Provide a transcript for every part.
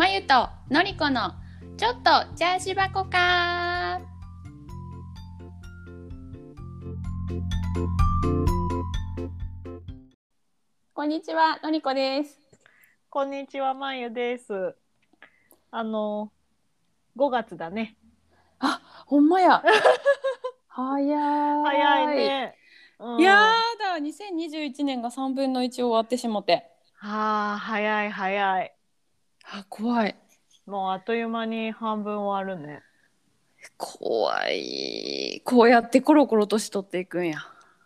まゆとのりこのちょっとチャージ箱かこんにちはのりこですこんにちは、まゆです。あの、5月だね。あほんまや 早い早いね。うんいやーだ2021年が3分の1終わってしもてはあ、早い早い。あ怖いもうあっという間に半分終わるね。怖いこうやってコロコロ年取っていくんや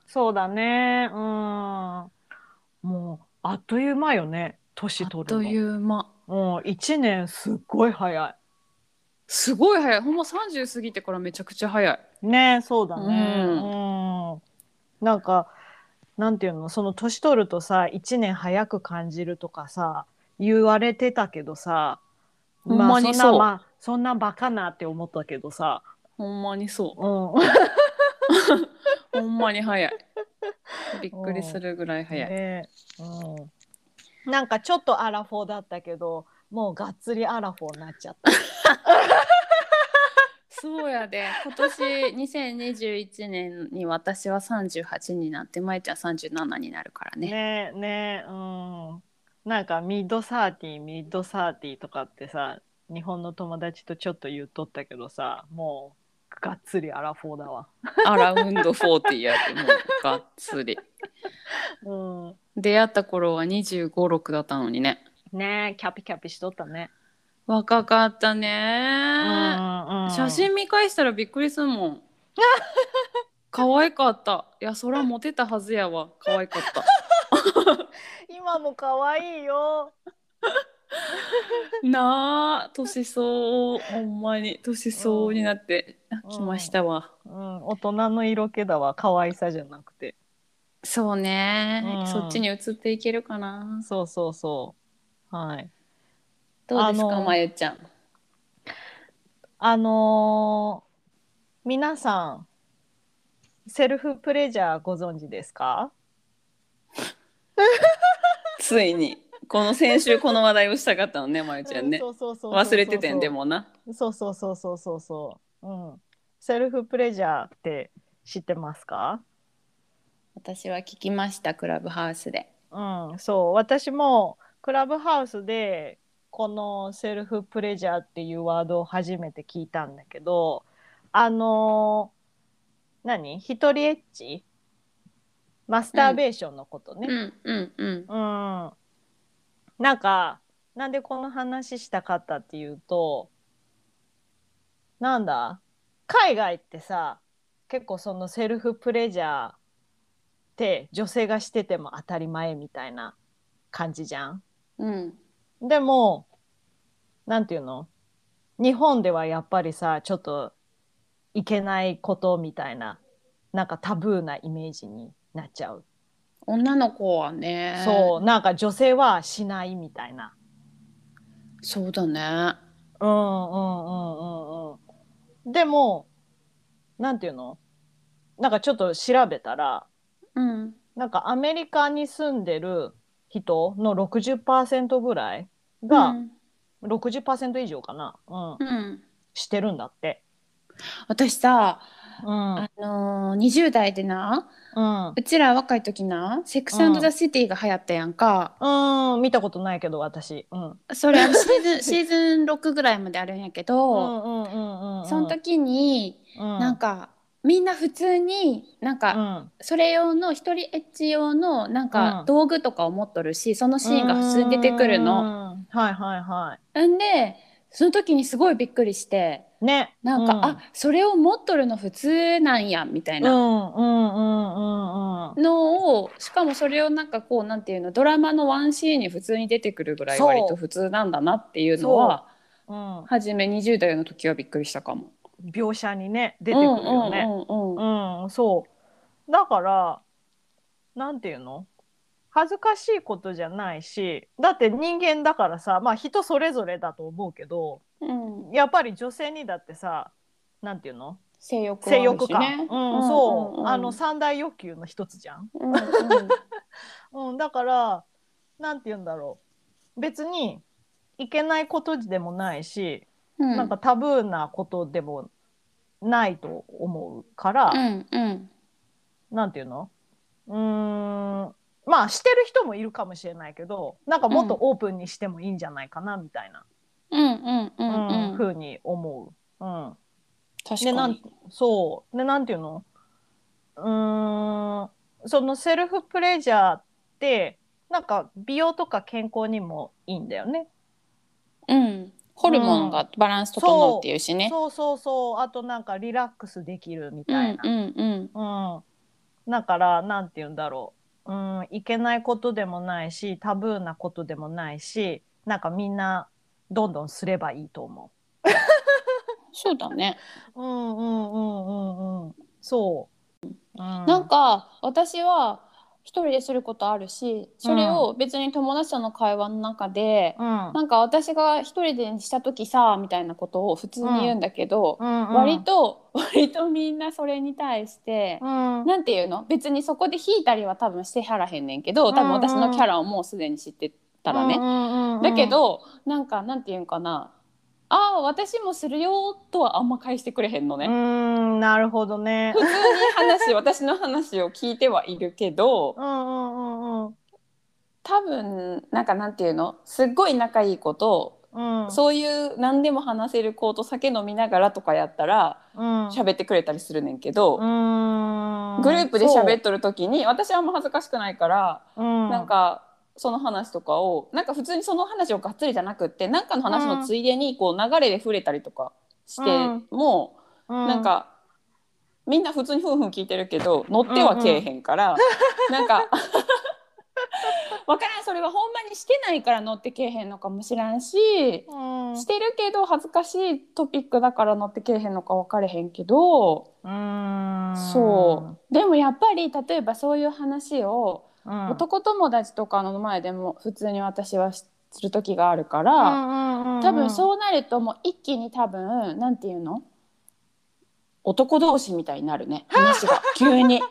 そうだね。うん。もう、あっという間よね。あ年取るの。っという間もう1年すっごい早い。すごい早いほんま30過ぎてからめちゃくちゃ早いねそうだね。ううん。なんか、なんていうの、その年取るとさ、1年早く感じるとかさ、言われてたけどさ、ほんまにあ、そんそう。な、まあ、そんなバカなって思ったけどさ、ほんまにそう。うん。ほんまに早い。びっくりするぐらい早い、ねうん。なんかちょっとアラフォーだったけど、もうがっつりアラフォーになっちゃった。そうやで。今年2021年に私は38になってまいちゃん37になるからね。ねねうん。なんかミッドサーティーミッドサーティーとかってさ日本の友達とちょっと言っとったけどさもうがっつりアラフォーだわ。アラウンド40やってもうがっつり。うん、出会った頃は2 5 6だったのにね。ねキャピキャピしとったね。若かったうねんうん、写真見返したらびっくりするもん。可愛かった。いやそらモテたはずやわ。可愛かった 今も可愛いよ。なあ年相応ほんまに年相応になってんきましたわ、うん、大人の色気だわ可愛さじゃなくて。そうね、うんそっちに移っていけるかなそうそうそう。はい。どうですかまゆちゃんあのー皆さんセルフプレジャーご存知ですか？ついにこの先週この話題をしたかったのねまゆちゃんね忘れててんで。もなそうそうそうそうそうそう。うん。セルフプレジャーって知ってますか？私は聞きましたクラブハウスでうん、そう私もクラブハウスでこのセルフプレジャーっていうワードを初めて聞いたんだけどあのー何？一人エッチ？マスターベーションのことね。うん。うん。うん。うん、なんかなんでこの話したかったっていうとなんだ？海外ってさ結構そのセルフプレジャーって女性がしてても当たり前みたいな感じじゃん。うん。でもなんていうの？日本ではやっぱりさちょっといけないことみたいななんかタブーなイメージになっちゃう。女の子はねそうなんか女性はしないみたいな。そうだねうんうんうんうんうん。でもなんていうの？なんかちょっと調べたらうんなんかアメリカに住んでる人の60%ぐらいが、うん60%以上かな、うん、うんしてるんだって。私さ、うんあのー、20代でなうんうちら若い時な「セックスザ・シティ」が流行ったやんか、うん、見たことないけど私。うん。それシーズン シーズン6ぐらいまであるんやけうど、んうんうんうん。その時に、うん、なんかみんな普通になんうか、ん、それ用の一人エッチ用のなんうんか道具とかを持っとるしそのシーンが普通に出てくるの。の。はいはいはんでその時にすごいびっくりしてい。ね。なんか、うあそれを持っとるの普通なんやみたいな。うんうんうんうんうん。のをしかもそれをなんかこうなんていうのドラマのワンシーンに普通に出てくるぐらい割と普通なんだなっていうのはうん、初め20代の時はびっくりしたかも。描写にね出てくるよね。うんうんうんうんうん、そう。だから、なんていうの？恥ずかしいことじゃないし、だって人間だからさ、まあ人それぞれだと思うけど、うん。やっぱり女性にだってさ、なんていうの？性欲性欲か。はあるしね。うん、そう、んんん。あの三大欲求の一つじゃん。うんうん。うん、だから、なんて言うんだろう。別に、いけないことでもないし、うん。なんかタブーなことでもないと思うから、うんうん。なんていうの？うーんまあしてる人もいるかもしれないけどなんかもっとオープンにしてもいいんじゃないかなみたいな、うんうんううん。んうんふうに思う。うん、確でなんそう。でなんていうの？うーんそのセルフプレジャーってなんか美容とか健康にもいいんだよね。うん。ホルモンがバランス整うっていうしね。そうそうそうあとなんかリラックスできるみうたいな。んうんうん。うん、だからなんて言うんだろう、うん、いけないことでもないしタブーなことでもないしなんかみんなどんどんすればいいと思 そうだね。う。うんうんうんうんうん。そう。うん、なんか私は一人ですることあるしそれを別に友達との会話の中で、うん。なんか私が一人でした時さみたいなことを普通に言うんだけど、うんうん、割と割とみんなそれに対して、うん。なんていうの？別にそこで引いたりは多分してはらへんねんけど多分私のキャラをもうすでに知ってたらね、だけどなんかなんていうんかな？ああ私もするよとはあんま返してくれへんのね。うんなるほどね。普。通に話 私の話を聞いてはいるけどうんうんうんうん。多分なんかなんていうの？すっごい仲いい子と、うん。そういう何でも話せる子と酒飲みながらとかやったらうん。喋ってくれたりするねんけど、うん。グループで喋っととる時に私はあんま恥ずかしくないから、うん。なんかその話とかをなんか普通にその話をがっつりじゃなくってなんかの話のついでにこう流れで触れたりとかしても、なんかみんな普通にふんふん聞いてるけど乗ってはけえへんから、なんかわからん。それはほんまにしてないから乗ってけえへんのかもしらんし、うん。してるけど恥ずかしいトピックだから乗ってけえへんのか分かれへんけど、うん。そう。でもやっぱり例えばそういう話を、うん。男友達とかの前でも普通に私はする時があるから、多多分そうなるともう一気に多分なんていうの？男同士みたいになるね。話が。急に。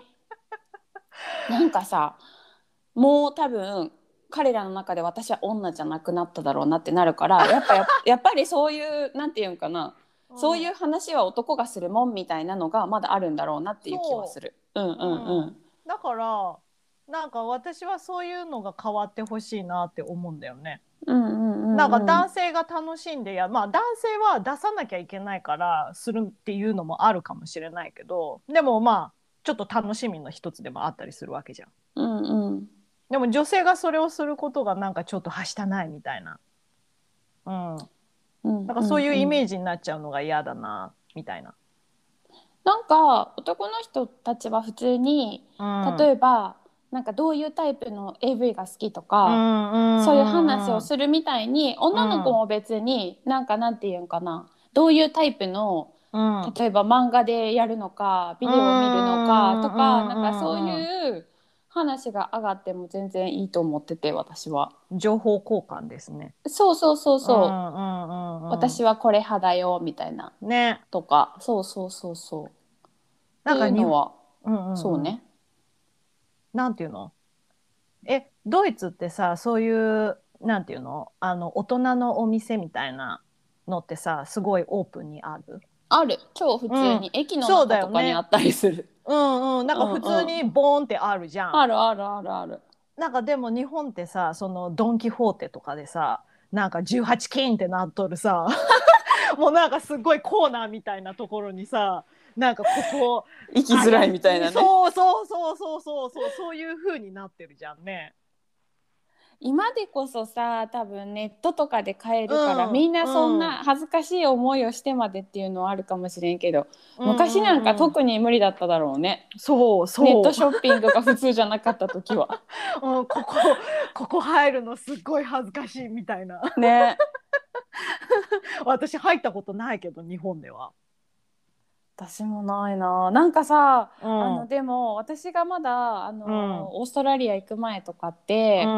なんかさもう多分彼らの中で私は女じゃなくなっただろうなってなるから やっぱややっぱりそういうなんていうんかな、そういう話は男がするもんみたいなのがまだあるんだろうなっていう気はする。うんうんうん。だからなんか私はそういうのが変わってほしいなって思うんだよね。うんうんうんうんなんか男性が楽しんでやまあ男性は出さなきゃいけないからするっていうのもあるかもしれないけどでもまあちょっと楽しみの一つでもあったりするわけじゃん。うんうんでも女性がそれをすることがなんかちょっとはしたないみたいな。うん。うん。なんかそういうイメジ。ージになっちゃうのが嫌だなみたいな。なんか男の人たちは普通にうん例えば、なんかどういうタイプの AV が好きとか、そういう話をするみたいに女の子も別になんかなんていうんかなどういうタイプのうん例えば漫画でやるのかビデオを見るのかとかうんなんかそういう話が上がっても全然いいと思ってて私は。情報交換ですね。そうそうそうそう、んうんうんうん、私はこれ派だよみたいな。ね。とか。そうそうそうそう。なんか日本、は、うんうんうん。そうね。なんていうの？えドイツってさそういうなんていうの？あの大人のお店みたいなのってさすごいオープンにある？ある超普通に、駅のそうだよね中とかにあったりする。うんうんなんか普通にボーンってあるじゃん。あるあるあるある。なんかでも日本ってさそのドン・キホーテとかでさなんか18金ってなっとるさ もうなんかすごいコーナーみたいなところにさなんかここ 生きづらいみたいなね。そうそうそうそうそうそうそういう風になってるじゃんね。今でこそさ多分ネットとかで買えるから、うんみんなそんな恥ずかしい思いをしてまでっていうのはあるかもしれんけど、昔なんかに特に無理だっただろうね、そうそう。ネットショッピングが普通じゃなかった時は。うん、ここここ入るのすっごい恥ずかしいみたいな。ね。私入ったことないけど日本では。私もないな。なんかさ、うん。あのでも私がまだあの、うん。オーストラリア行く前とかって、う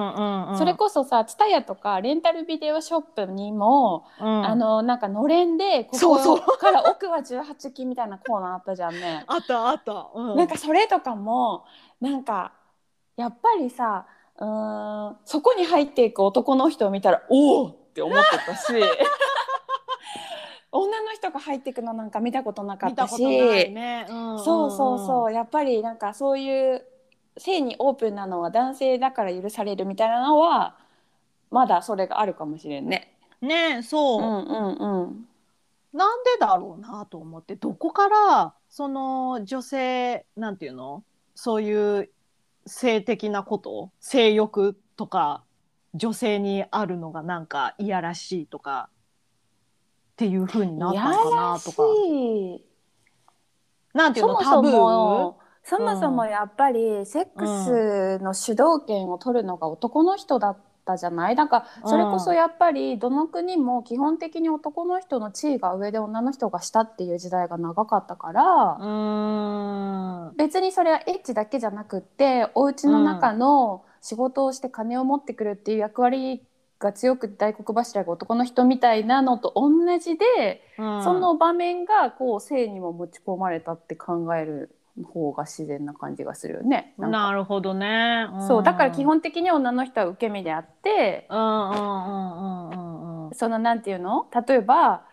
んそれこそさ TSUTAYA とかレンタルビデオショップにも、うん。あのなんかのれんでここから奥は18金みたいなコーナーあったじゃんね。あったあった。うん。なんかそれとかもなんかやっぱりさうーんそこに入っていく男の人を見たらおおっって思ってたし 女の人が入っていくのなんか見たことなかったし、ねうんそうそうそう。やっぱりなんかそういう性にオープンなのは男性だから許されるみたいなのはまだそれがあるかもしれんね。うんねそう。う、んうんうん。なんでだろうなと思って。どこからその女性なんていうの？そういう性的なこと？性欲とか女性にあるのがなんかいやらしいとかっていう風になったのかなとか。なんていうそもそもそもそもやっぱりセックスの主導権を取るのが男の人だったじゃない？だからそれこそやっぱりどの国も基本的に男の人の地位が上で女の人が下っていう時代が長かったからうーん。別にそれはエッチだけじゃなくってお家の中の仕事をして金を持ってくるっていう役割が強く大黒柱が男の人みたいなのと同じで、うん。その場面がこう性にも持ち込まれたって考える方が自然な感じがするよね。なるほどね、ん。そうだから基本的に女の人は受け身であってうんうんうんうんそのなんていうの？例えば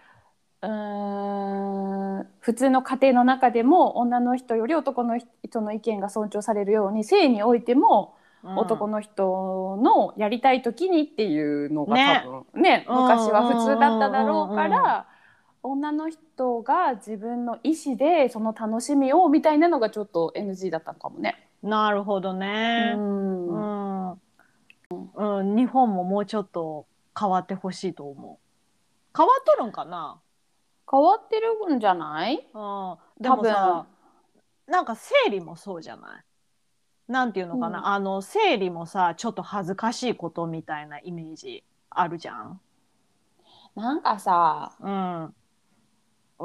うーん普通の家庭の中でも女の人より男の人の意見が尊重されるように性においてもうん男の人のやりたい時にっていうのがね多分ねうん昔は普通だっただろうかうんら女の人が自分の意思でその楽しみをみたいなのがちょっと NG だったのかもね。なるほどね。うんうん、うん、日本ももうちょっと変わってほしいと思う。変わっとるんかな？変わってるんじゃない？うん、でもさ、なんか生理もそうじゃない？なんていうのかな、うんあの生理もさ、ちょっと恥ずかしいことみたいなイメージあるじゃん？なんかさうん。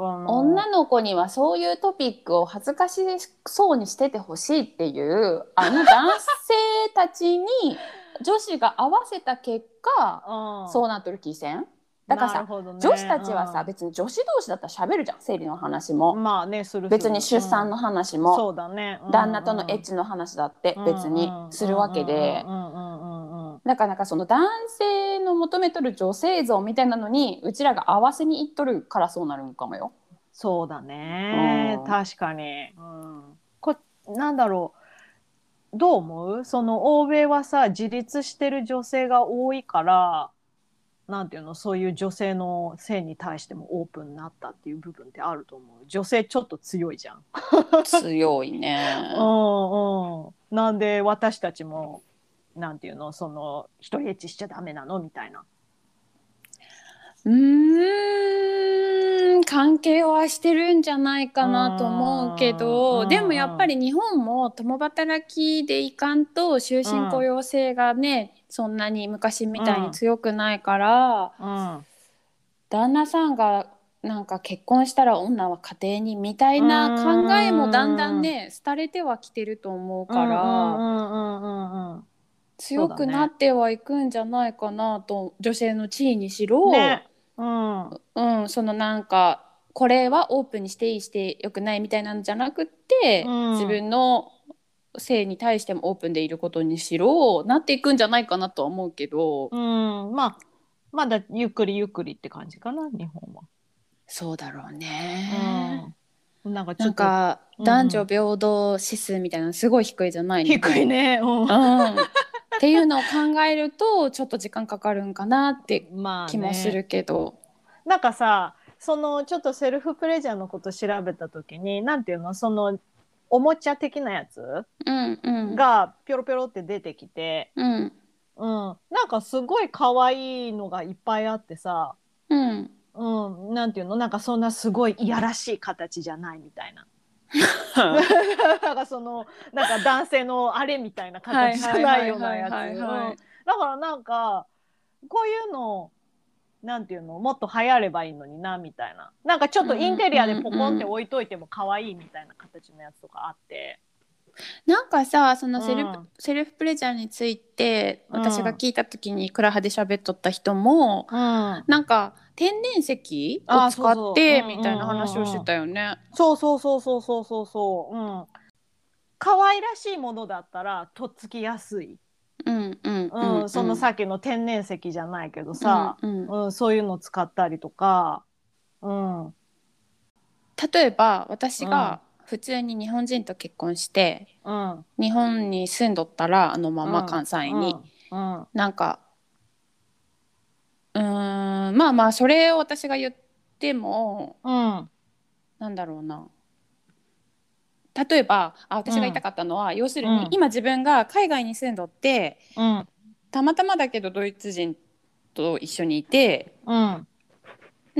あの女の子にはそういうトピックを恥ずかしそうにしててほしいっていうあの男性たちに 女子が合わせた結果うん、そうなっとる気せん？だからさ、ね。女子たちはさ、うん。別に女子同士だったら喋るじゃん生理の話も、まあねする別に出産の話も、そうだね、うん旦那とのエッチの話だって別にするわけで。うんうんうんうんうん。だからなんかその男性の求めとる女性像みたいなのにうちらが合わせにいっとるからそうなるんかもよ。そうだね、うん。確かに、うん、こなんだろう。どう思う？その欧米はさ自立してる女性が多いからなんていうのそういう女性の性に対してもオープンになったっていう部分ってあると思う女性ちょっと強いじゃん。強いね。うんうん、なんで私たちもなんていうのその一人エッチしちゃダメなのみたいな。うーん関係はしてるんじゃないかなと思うけうんどでもやっぱり日本も共働きでいかんと終身雇用制がね、そんなに昔みたいに強くないから、うん。旦那さんがなんか結婚したら女は家庭にみたいな考えもだんだんね廃れてはきてると思うから。うんうんうんうん。うん強くなってはいくんじゃないかなと、女性の地位にしろ、ね。うん。うん、そのなんかこれはオープンにしていいしてよくないみたいなんじゃなくって、うん。自分の性に対してもオープンでいることにしろなっていくんじゃないかなとは思うけど、うん、まあまだゆっくりゆっくりって感じかな日本は。そうだろうね。うん、なんかなんかうん男女平等指数みたいなのすごい低いじゃないの低い。ね。うんうん、っていうのを考えるとちょっと時間かかるんかなってまあ、ね、気もするけど。なんかさそのちょっとセルフプレジャーのこと調べた時になんていうの？そのおもちゃ的なやつ？うんうん。がピョロピョロって出てきて、うん。うん、なんかすごい可愛いのがいっぱいあってさ、うん。うん、なんていうの？なんかそんなすごいいやらしい形じゃないみたいな。なんかそのなんか男性のあれみたいな形じゃないようなやつ。だからなんかこういうのなんていうのもっと流行ればいいのになみたいな。なんかちょっとインテリアでポコンって置いといても可愛いみたいな形のやつとかあって、なんかさそのセルフ,、うん。セルフプレジャーについてうん私が聞いた時にクラハで喋っとった人も、うん、なんか天然石あを使ってみたいな話をしてたよね。そうそうそうそうそうそうそう。うん。可愛らしいものだったらとっつきやすいうんうんうんそのさっきの天然石じゃないけどさ、うんうん。うんそういうの使ったりとか、うん。例えば私が普通に日本人と結婚してうん、日本に住んどったらあのまま関西に、うんうん。なんかうーんまあまあそれを私が言ってもうん。なんだろうな例えばあ私が言いたかったのは、要するに、うん。今自分が海外に住んどってうん。たまたまだけどドイツ人と一緒にいてうん。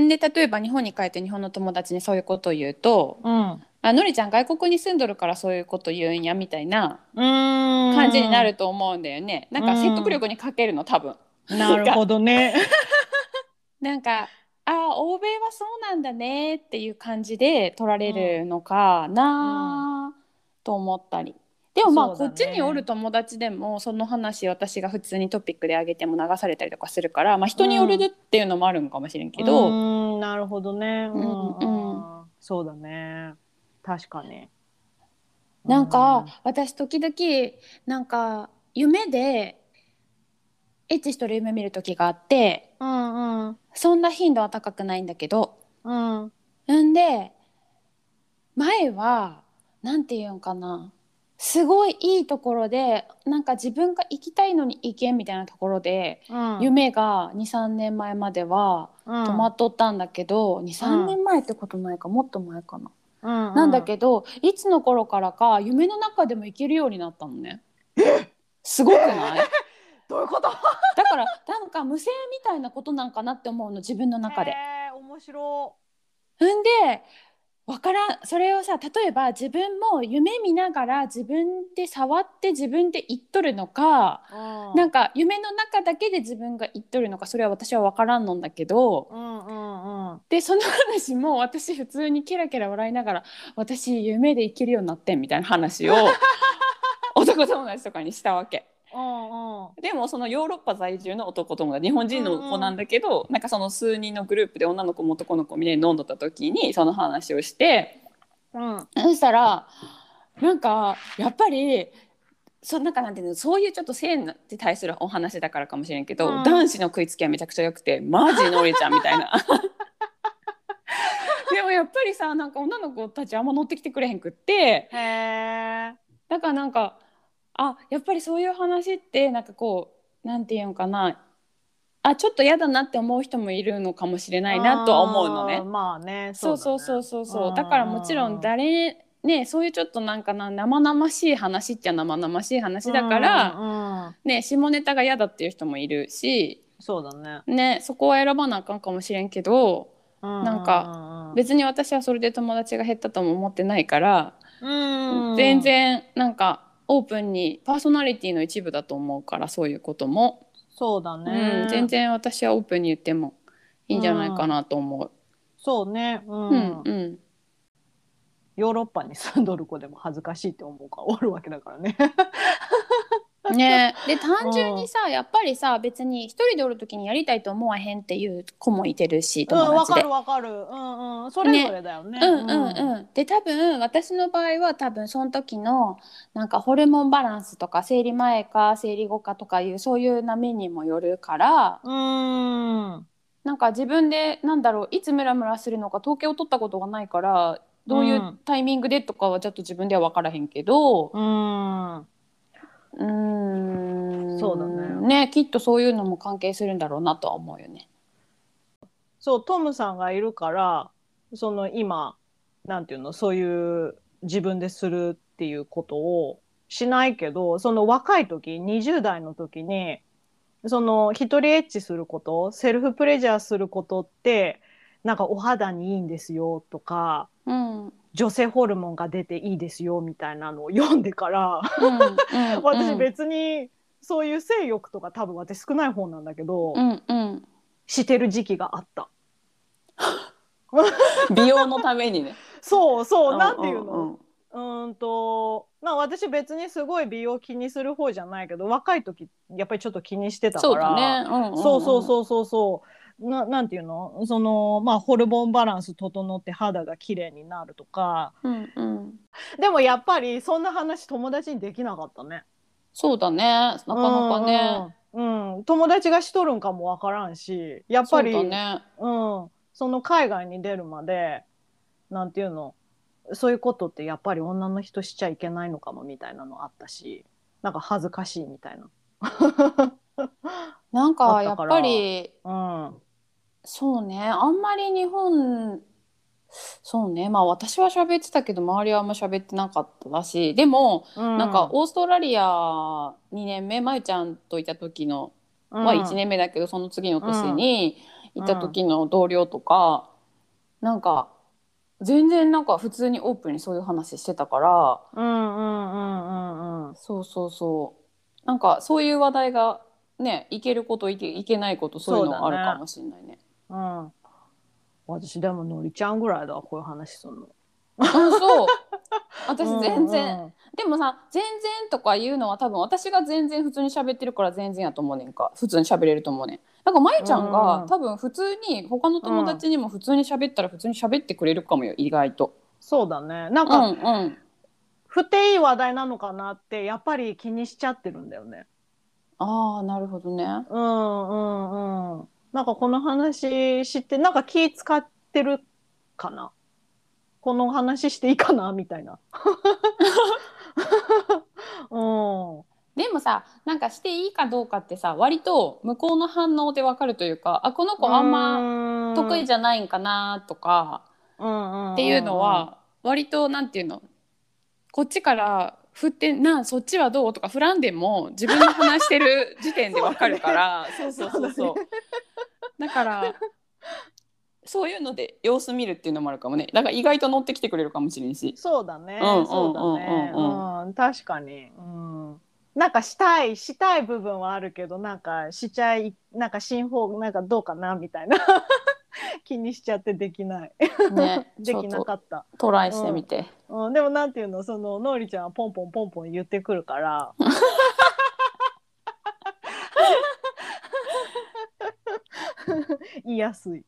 んで例えば日本に帰って日本の友達にそういうことを言うとうん「あのりちゃん外国に住んどるからそういうこと言うんや」みたいな感感じになると思うんだよね。なんか説得力に欠けるの多分。なるほどね。なんかあ欧米はそうなんだねっていう感じで取られるのかなと思ったり。でもまあ、そうだねこっちにおる友達でもその話私が普通にトピックで上げても流されたりとかするから、まあ、人によるっていうのもあるんかもしれんけど、うんなるほどね。うんうんうんそうだね。確かに。なんか、私時々なんか夢でエッチしとる夢見る時があってうんうんそんな頻度は高くないんだけどうんん。で前はなんて言うんかなすごいいいところでなんか自分が行きたいのに行けんみたいなところで、うん。夢が23年前まではうん。止まっとったんだけど、23年前ってことないかもっと前かな、うん。なんだけどいつの頃からか夢の中でも行けるようになったのね。すごくない？どういうこと？だからなんか無声みたいなことなんかなって思うの自分の中で。面白んでわからんそれをさ例えば自分も夢見ながら自分で触って自分で言っとるのか、い。なんか夢の中だけで自分が言っとるのかそれは私は分からんのんだけどうんうんうん。でその話も私普通にケラケラ笑いながら私夢で生きるようになってんみたいな話を 男友達とかにしたわけ。うんうん。でもそのヨーロッパ在住の男友達日本人の子なんだけど、なんかその数人のグループで女の子も男の子みんなで飲んどった時にその話をしてうんそしたらなんかやっぱりそなんかなんていうのそういうちょっと性に対するお話だからかもしれんけど、うん男子の食いつきはめちゃくちゃ良くてマジのりちゃんみたいな。でもやっぱりさなんか女の子たちあんま乗ってきてくれへんくって。だからなんかあやっぱりそういう話ってなんかこうなんていうのかなあちょっと嫌だなって思う人もいるのかもしれないなとは思うのね。まあね。そうそうそうそうそううんだからもちろん誰ねそういうちょっとなんかな生々しい話っちゃ生々しい話だから、うんうんね下ネタが嫌だっていう人もいるし、そうだね。ね、そこは選ばなあかんかもしれんけどなんか別に私はそれで友達が減ったとも思ってないから、うん全然なんかオープンにパーソナリティの一部だと思うからそういうことも、そうだね。うん、全然私はオープンに言ってもいいんじゃないかなと思う。そうね。ううんんうんヨーロッパに住んどる子でも恥ずかしいって思う子おるわけだからね。ねで単純にさやっぱりさ別に一人でおる時にやりたいと思わへんっていう子もいてるしうん、友達でわかる。わかる。うんうん。それぞれだよね。うんうんうん、で多分私の場合は多分その時のなんかホルモンバランスとか生理前か生理後かとかいうそういう波にもよるからうん。なんか自分でなんだろういつムラムラするのか統計を取ったことがないからどういうタイミングでとかはちょっと自分では分からへんけどうん。うーん。そうだね。ねきっとそういうのも関係するんだろうなとは思うよね。そうトムさんがいるからその今なんていうのそういう自分でするっていうことをしないけどその若い時20代の時にその一人エッチすることセルフプレジャーすることってなんかお肌にいいんですよとかうんうん女性ホルモンが出ていいですよみたいなのを読んでからうん私別にそういう性欲とか多分私少ない方なんだけど、うんうん。してる時期があった。美容のためにね。そうそう、なんていうの、んん。うーんとまあ私別にすごい美容気にする方じゃないけど若い時やっぱりちょっと気にしてたから。そうだね。うんんん。そうそうそうそうそうななんていうの？そのまあホルモンバランス整って肌が綺麗になるとか。うんうん。でもやっぱりそんな話友達にできなかったね。そうだね。なかなかね、うん、うん友達がしとるんかもわからんしやっぱりそうだね。うん、その海外に出るまでなんていうの？そういうことってやっぱり女の人しちゃいけないのかもみたいなのあったしなんか恥ずかしいみたいな。んあかやっぱりな。うんそうね。あんまり日本そうね。まあ私は喋ってたけど周りはあんま喋ってなかっただしでも、うん、なんかオーストラリア2年目まゆちゃんといた時の、まあ1年目だけどその次の年にいた時の同僚とか、なんか全然なんか普通にオープンにそういう話してたからうんうんうんうんうん。そうそうそう。なんかそういう話題がねいけることいけいけないことそういうのあるかもしれないね。うん。私でものりちゃんぐらいだこういう話すんの。うん、そう。私全然、うんうん。でもさ「全然」とか言うのは多分私が全然普通に喋ってるから全然やと思うねんか。普通に喋れると思うねん。なんかまゆちゃんが、うん多分普通に他の友達にも普通に喋ったら普通に喋ってくれるかもよ意外と。そうだね。なんうんか、うん不定いい話題なのかなってやっぱり気にしちゃってるんだよね。ああなるほどね。うんうんうん。なんかこの話知ってなんか気使ってるかな？この話していいかな？みたいな。うん。でもさなんかしていいかどうかってさ割と向こうの反応でわかるというかあこの子あんまま得意じゃないんかなとかゃっていうのは割となんていうの？こっちから振ってなそっちはどう？とか振らんでも自分で話してる時点でわかるから。そうそうそうそう。だからそういうので様子見るっていうのもあるかもね。だから意外と乗ってきてくれるかもしれんし。そうだね、うんそうだね、うん確かに、うん、なんかしたいしたい部分はあるけどなんかしちゃいなんか新法なんかどうかなみたいな 気にしちゃってできない。ね できなかった、トライしてみて、うん、でもなんていうの？そののりちゃんはポンポンポンポン言ってくるから。言いやすい。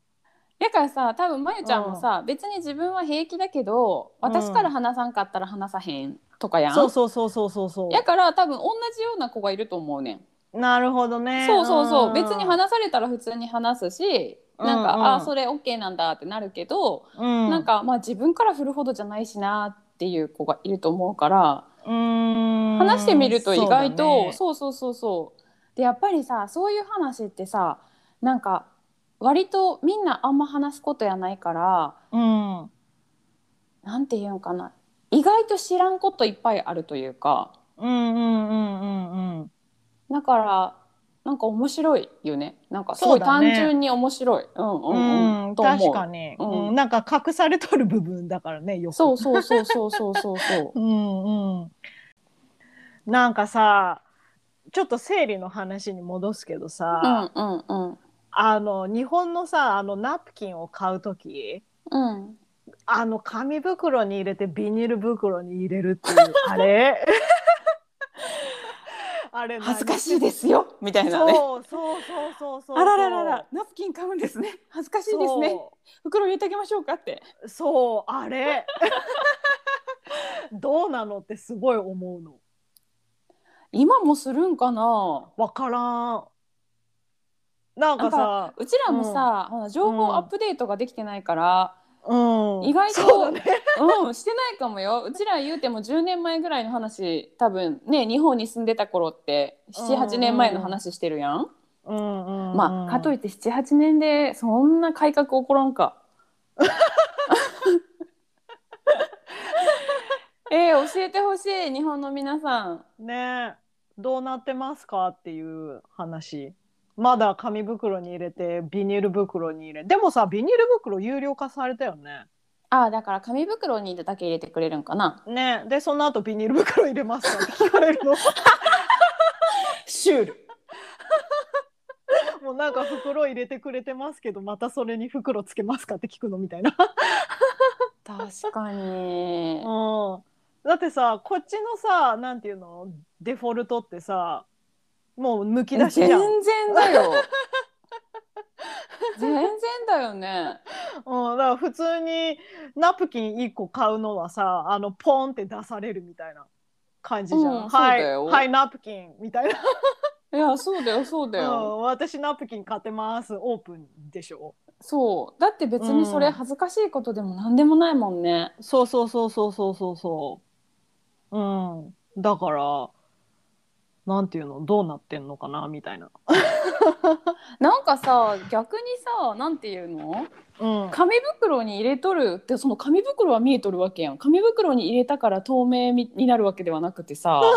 だからさ多分まゆちゃんもさ、別に自分は平気だけど私から話さんかったら話さへんとかやん、そうそうそうそうそうそう。やから多分同じような子がいると思うねんなるほどね。そうそうそう、ん。別に話されたら普通に話すしなんか、うんうん。あそれ OK なんだってなるけど、うん。なんかまあ自分から振るほどじゃないしなっていう子がいると思うから話話してみると意外とそそう,、そうそうそう。でやっぱりさそういう話ってさなんか割とみんなあんま話すことやないからう、ね、うん。なんて言うんかな。意外と知らんこといっぱいあるというか。うんうんうんうんうんだからなんか面白いよね。なんかすごい単純に面白い、うんうんうん、確かに、うん。うんなんか隠されとる部分だからねよく。そうそうそうそうそうそうそう。うんうん。なんかさちょっと生理の話に戻すけどさ、うんうんうん。あの日本のさあのナプキンを買う時うん。あの紙袋に入れてビニール袋に入れるっていうあれ？あれ何恥ずかしいですよ。みたいなね。そうそうそうそうそう。あらららら。ナプキン買うんですね。恥ずかしいですね。袋入れてあげましょうかって。そうあれ。どうなのってすごい思うの。今もするんかな？わからん。なんかさうちらもさ、あの情報アップデートができてないから、うん。意外とそうだね。うん、してないかもよ。うちら言うても10年前ぐらいの話多分ね日本に住んでた頃って78年前の話してるやん、うんうんうんまあかといって78年でそんな改革起こらんか。えー、教えてほしい日本の皆さん。ねどうなってますかっていう話まだ紙袋に入れてビニール袋に入れでもさビニール袋有料化されたよね。ああだから紙袋にだけ入れてくれるんかな。ね。でその後ビニール袋入れますかって聞かれるの。シュール。もうなんか袋入れてくれてますけどまたそれに袋つけますかって聞くのみたいな、確かに。うん、だってさこっちのさなんていうの？デフォルトってさもうむき出しじゃん、うん、全然だよ 全然だよねだから普通にナプキン1個買うのはさあのポンって出されるみたいな感じじゃん。うんはい、はい、ナプキンみたいな。いやそうだよそうだよ、うん、私ナプキン買ってます。オープンでしょ。そうだって別にそれうん恥ずかしいことでも何でもないもんね、そうそうそうそうそうそうそう。うん。だから、なんていうの、どうなってんのかな？みたいな。なんかさ逆にさなんていうの？うん。紙袋に入れとるってその紙袋は見えとるわけやん。紙袋に入れたから透明みになるわけではなくてさ。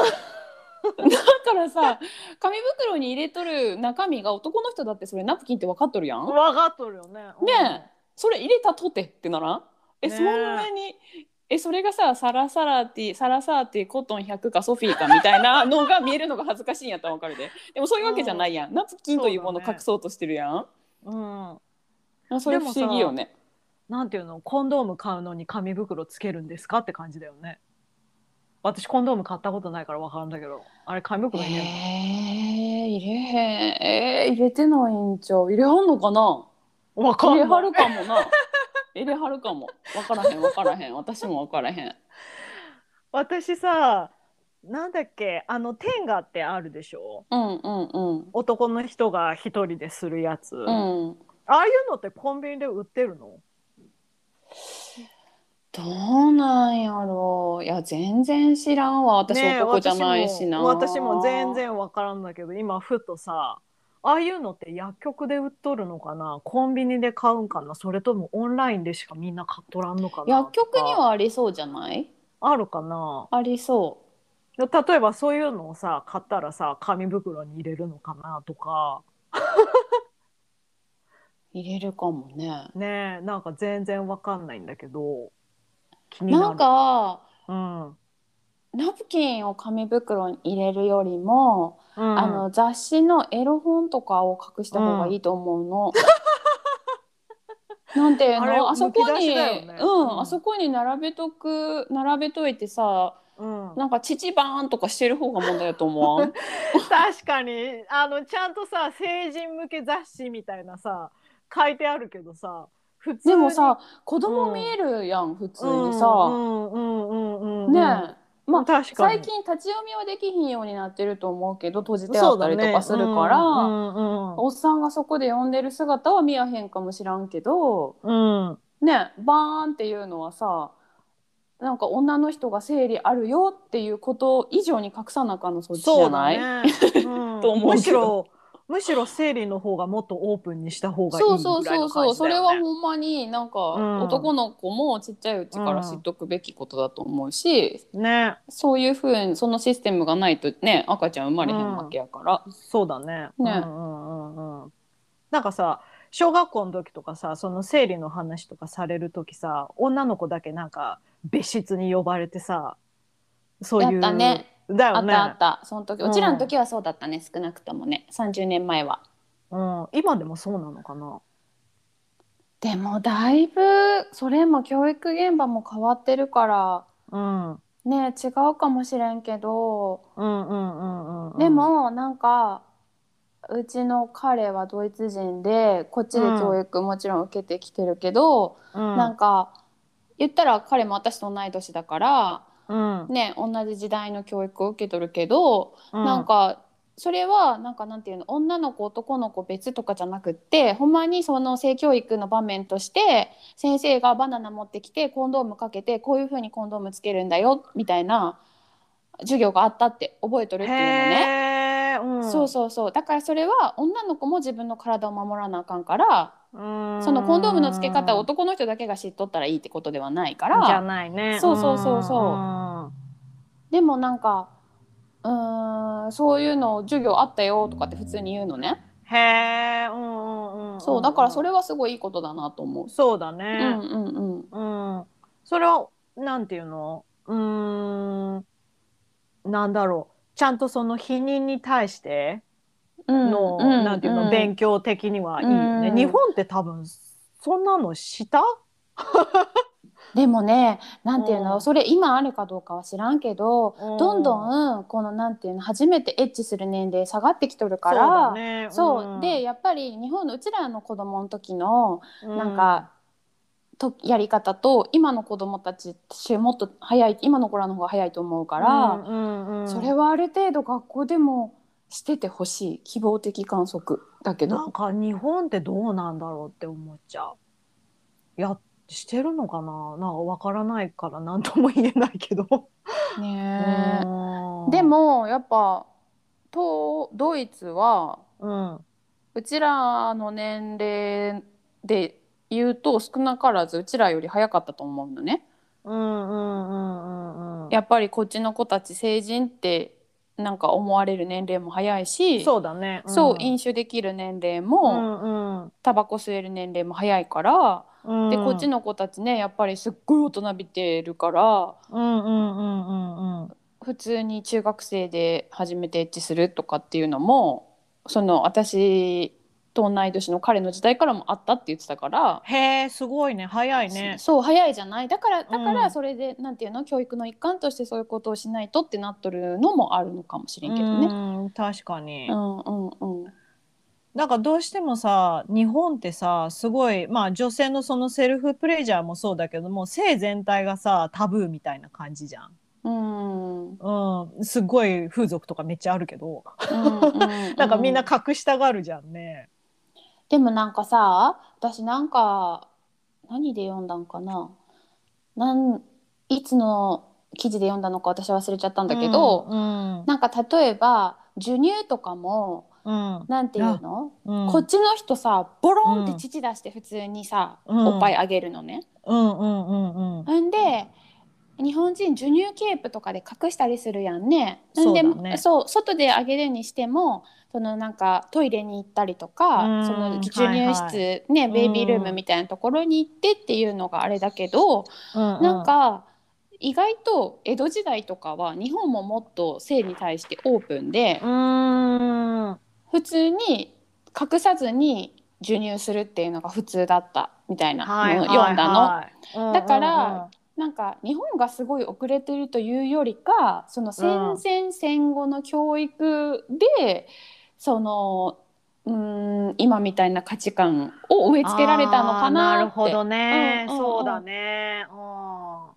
だからさ紙袋に入れとる中身が男の人だってそれナプキンって分かっとるやん？わかっとるよね。うん。ねそれ入れたとてってならん？え、ねえ。そんなにえそれがさサラサラティサラサーティコトン100かソフィーかみたいなのが見えるのが恥ずかしいんやったら分かるで。でもそういうわけじゃないやん、ナプキンというもの隠そうとしてるやん。うん。それ不思議よね。なんていうの、コンドーム買うのに紙袋つけるんですかって感じだよね。私コンドーム買ったことないからわかるんだけど、あれ紙え袋入れるの？ー、入れへん。えー、入れてないんちゃう。入れはんのかな？わかんない。入れはるかもな入れはるかも。分からへん分からへん。私も分からへん。私さ、なんだっけ、あのテンガってあるでしょ？うんうんうん。男の人が一人でするやつ。うん。ああいうのってコンビニで売ってるの？どうなんやろう。いや全然知らんわ。私男じゃないしな、私も私も全然わからんだけど今ふとさああいうのって薬局で売っとるのかな？コンビニで買うんかな？それともオンラインでしかみんな買っとらんのかな？薬局にはありそうじゃない？あるかな？ありそ例えばそういうのをさ買ったらさ紙袋に入れるのかなとか。う入れるかもね。ねえなんか全然わかんないんだけど。気になる。なんかうん、ナプキンを紙袋に入れるよりも、うん、あの雑誌のエロ本とかを隠した方がいいと思うの。なんていうの？あそこに、ね。うん、うん。あそこに並べとく並べといてさうん、なんか父バーンとかしてる方が問題だと思わん？確かに。あのちゃんとさ成人向け雑誌みたいなさ書いてあるけどさ普通に。でもさ子供見えるやん、普通にさ、うんうんうんうんうん。ねえまあ確かに。最近立ち読みはできひんようになってると思うけど閉じてあったりとかするから、うんうんおっさんがそこで読んでる姿は見やへんかもしらんけどうん。うんねバーンっていうのはさなんか女の人が生理あるよっていうこと以上に隠さなあかんのそっちじゃない？だね、うん。と思うむしろむしろ生理の方がもっとオープンにした方がいいいのそうそう。そう、感じだよね。それはほんまになんかうん。男の子もちっちゃいうちから知っとくべきことだと思うし、ね。そういうふうにそのシステムがないとね赤ちゃん生まれへんわけやから、そうだね。ね。うんうんうんうん。なんかさ小学校の時とかさその生理の話とかされる時さ女の子だけなんか別室に呼ばれてさそういうやったね。だよね。あったあった。その時うん。うちらの時はそうだったね少なくともね。30年前は。うん、今でもそうなのかな？でもだいぶそれも教育現場も変わってるからうん。ね違うかもしれんけど、うんうんうんうんでもなんかうちの彼はドイツ人でこっちで教育もちろん受けてきてるけど、うん。なんか言ったら彼も私と同い年だからうん。ね同じ時代の教育を受け取るけど、うん。なんかそれはなんかなんていうの女の子男の子別とかじゃなくってほんまにその性教育の場面として先生がバナナ持ってきてコンドームかけてこういう風にコンドームつけるんだよみたいな授業があったって覚えとるっていうのね。うん。そうそうそう。だからそれは女の子も自分の体を守らなあかんからうんそのコンドームのつけ方を男の人だけが知っとったらいいってことではないかじゃらないね。そうそうそうそう。うん。でもなんかうーんそういうの授業あったよとかって普通に言うのね。へえうんうんうんんそうだからそれはすごいいいことだなと思う。そうだうんねうんうん。うん、それはなんていうの？うーん。なんだろう。ちゃんとその否認に対してうんの、うんなんていうの、うん。勉強的にはいいよね、うん。日本って多分そんなのした？でもねなんていうの、うん。それ今あるかどうかは知らんけど、うん。どんどんこのなんていうの初めてエッチする年齢下がってきとるかそうね。そう,、ん。でやっぱり日本のうちらの子供の時のうなんか、とやり方と今の子供たちってもっと早い今の子らの方が早いと思うから、うんうんうん。それはある程度学校でもしててほしい希望的観測だけどなんか日本ってどうなんだろうって思っちゃう。やしてるのかな？なんかわからないから何とも言えないけど。ねで、もやっぱとドイツはうん、うちらの年齢で言うと少なからずうちらより早かったと思うのね。うんうんうんうんうん。やっぱりこっちの子たち成人ってなんか思われる年齢も早いしそうだね。そううん飲酒できる年齢うも、んうんタバコ吸える年齢も早いから、うん。でこっちの子たちねやっぱりすっごい大人びてるからうんうんうんうんうん。普通に中学生で初めてエッチするとかっていうのもその私と同い年の彼の時代からもあったって言ってたから。へえすごいね早いね。そう早いじゃないだからだかうんらそれで、なんていうの教育の一環としてそういうことをしないとってなっとるのもあるのかもしれんけどね。うん確かに。うんうんうんなんかどうしてもさ日本ってさすごいまあ女性のそのセルフプレジャーもそうだけども性全体がさタブーみたいな感じじゃん。うんうん、すごい風俗とかめっちゃあるけど、うん なんかみんな隠したがるじゃんね。でもなんかさ私なんか何で読んだんかな？なんいつの記事で読んだのか私忘れちゃったんだけど、うんなんか例えば授乳とかもうん。なんていうの、うん。こっちの人さボロンって乳出して普通にさ、うん。おっぱいあげるのね。うんうんうんうん。ほんで日本人授乳ケープとかで隠したりするやんね。んでそうだね。そう外であげるにしてもそのなんかトイレに行ったりとか、うん。その授乳室、はいねベイビールームみたいなところに行ってっていうのがあれだけど、うんうん。なんか意外と江戸時代とかは日本ももっと性に対してオープンで、普通に隠さずに授乳するっていうのが普通だったみたいなのを読んだの。のだからなんか日本がすごい遅れてるというよりかその戦前戦後の教育で、そのうーん今みたいな価値観を植え付けられたのかなって。なるほどね、うんうんうん。そうだね。うん。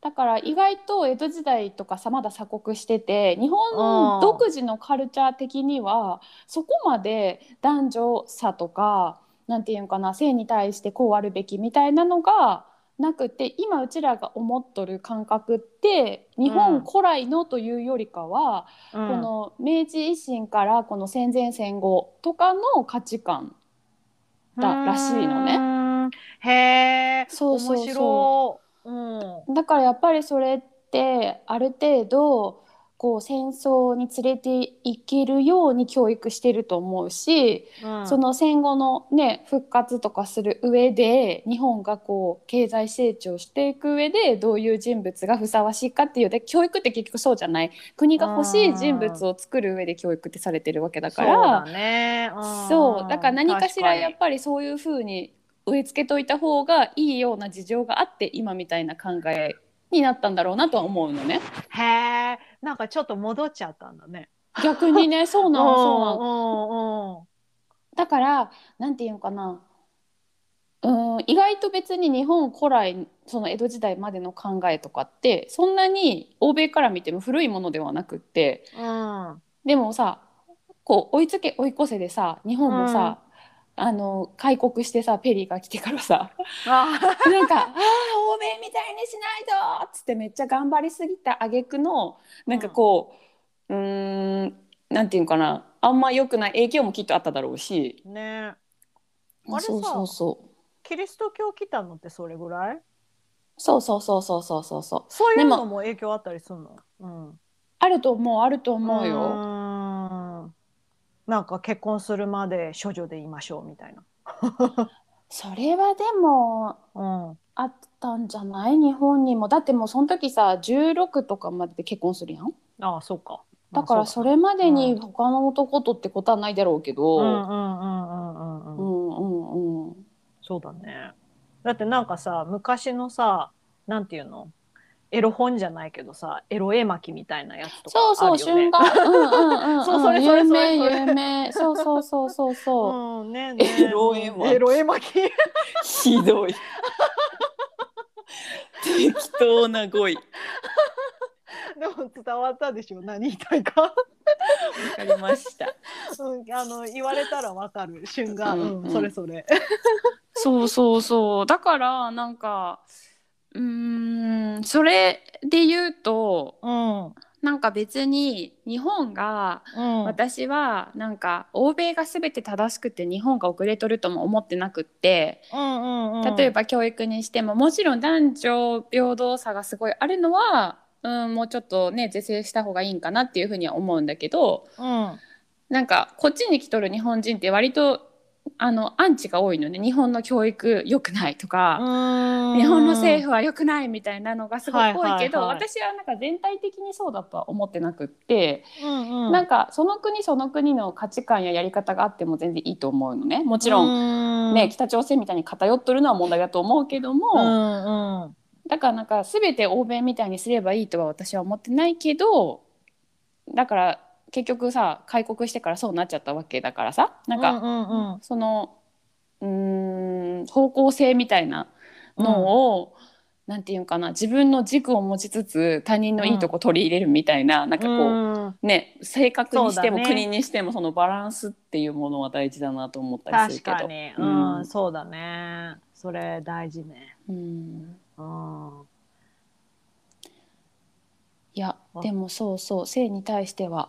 だから意外と江戸時代とかさまだ鎖国してて日うん。本独自のカルチャー的にはそこまで男女差とかなんていうのかな性に対してこうあるべきみたいなのがなくて今うちらが思っとる感覚って日うん本古来のというよりかは、うんこの明治維新からこの戦前戦後とかの価値観だらしいのね。ね。へえ。そうそうそう。うん。だからやっぱりそれってある程度こう戦争に連れていけるように教育してると思うし、うん。その戦後のね復活とかする上で日本がこう経済成長していく上でどういう人物がふさわしいかっていうで教育って結局そうじゃない。国が欲しい人物を作る上で教育ってされてるわけだかそうだらね。うん。そう。だから何かしらやっ確ぱりそういうふうに植え付けといた方がいいような事情があって今みたいな考えになったんだろうなとは思うのね。へえ。なんかちょっと戻っちゃったんだね。逆にね そうなのそうなの。だからなんていうのかなうん意外と別に日本古来その江戸時代までの考えとかってそんなに欧米から見ても古いものではなくってうん。うん。でもさこう追いつけ追い越せでさ日本もさ、あの開国してさペリーが来てからさあなんか「ああ欧米みたいにしないと!」っつってめっちゃ頑張りすぎた挙句のなんかこううーんなんていうのかなあんま良くない影響もきっとあっただろうし。ね。あれさそうそうそうキリスト教来たのってそれぐらい？そうそうそうそうそうそうそうそういうのも影響あったりするの？うん。あると思うあると思うよ。んなんか結婚するまで処女でいましょうみたいな。それはでもうん。あったんじゃない？日本にもだってもうその時さ16とかまでで結婚するやん？ああ、そうか。だからそれまでに他の男とってことはないだろうけど、うんうんうんうんうんううん。んうんうんそうだね。だってなんかさ、昔のさ、なんていうの？エロ本じゃないけどさ、エロ絵巻みたいなやつとかそうそうあるよね。春画うんそうそれそれ有そ有名そうそうそうそうそう、うんねねエロ絵巻。エロ絵巻。ひどい。適当な語彙。わでも伝わったでしょ？何言いたいか、かりました。うん、あの言われたらわかる。瞬間、ううんん。うんそれそれ。そうそうそう。だからなんかうーんそれで言うとうん。なんか別に日本がうん。私はなんか欧米が全て正しくて日本が遅れとるとも思ってなくってうんうんうん。例えば教育にしてももちろん男女平等差がすごいあるのは、うん、もうちょっとね是正した方がいいんかなっていうふうには思うんだけどうん。なんかこっちに来とる日本人って割とあのアンチが多いのね。日本の教育良くないとか。日本の政府は良くないみたいなのがすごい多いけど、はいはいはい私はなんか全体的にそうだとは思ってなくって、府、うんうん、なんかその国その国の価値観ややり方があっても全然いいと思うのね。もちろん、ん。ね、北朝鮮みたいに偏っとるのは問題だと思うけども、うんうん。だからなんか全て欧米みたいにすればいいとは私は思ってないけどだから結局さ開国してからそうなっちゃったわけだからさ。なんか、うんうんうん。そのうーん方向性みたいなのを、なんていうかな自分の軸を持ちつつ他人のいいとこ取り入れるみたいな、なんかこう、うん。ね性格にしてもね。国にしてもそのバランスっていうものは大事だなと思ったりするけど。確かに、うんそうだね。それ大事ね。うん。うん。いやあでもそうそう性に対しては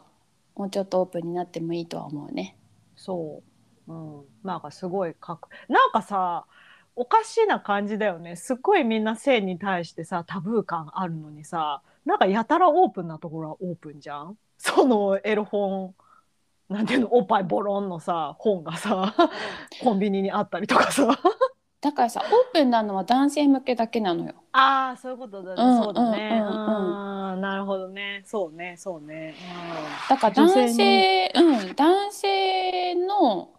もうちょっとオープンになってもいいとは思うね。そう、うん、なんかすごいかくなんかさおかしな感じだよね。すっごいみんな性に対してさタブー感あるのにさなんかやたらオープンなところはオープンじゃん？そのエロ本。なんていうの？おっぱいボロンのさ本がさ コンビニにあったりとかさだからさオープンなのは男性向けだけなのよ。ああそういうことだね、うんそうだね。うんうんうん。なるほどね。そうねそうね、だから女男性性うん男性の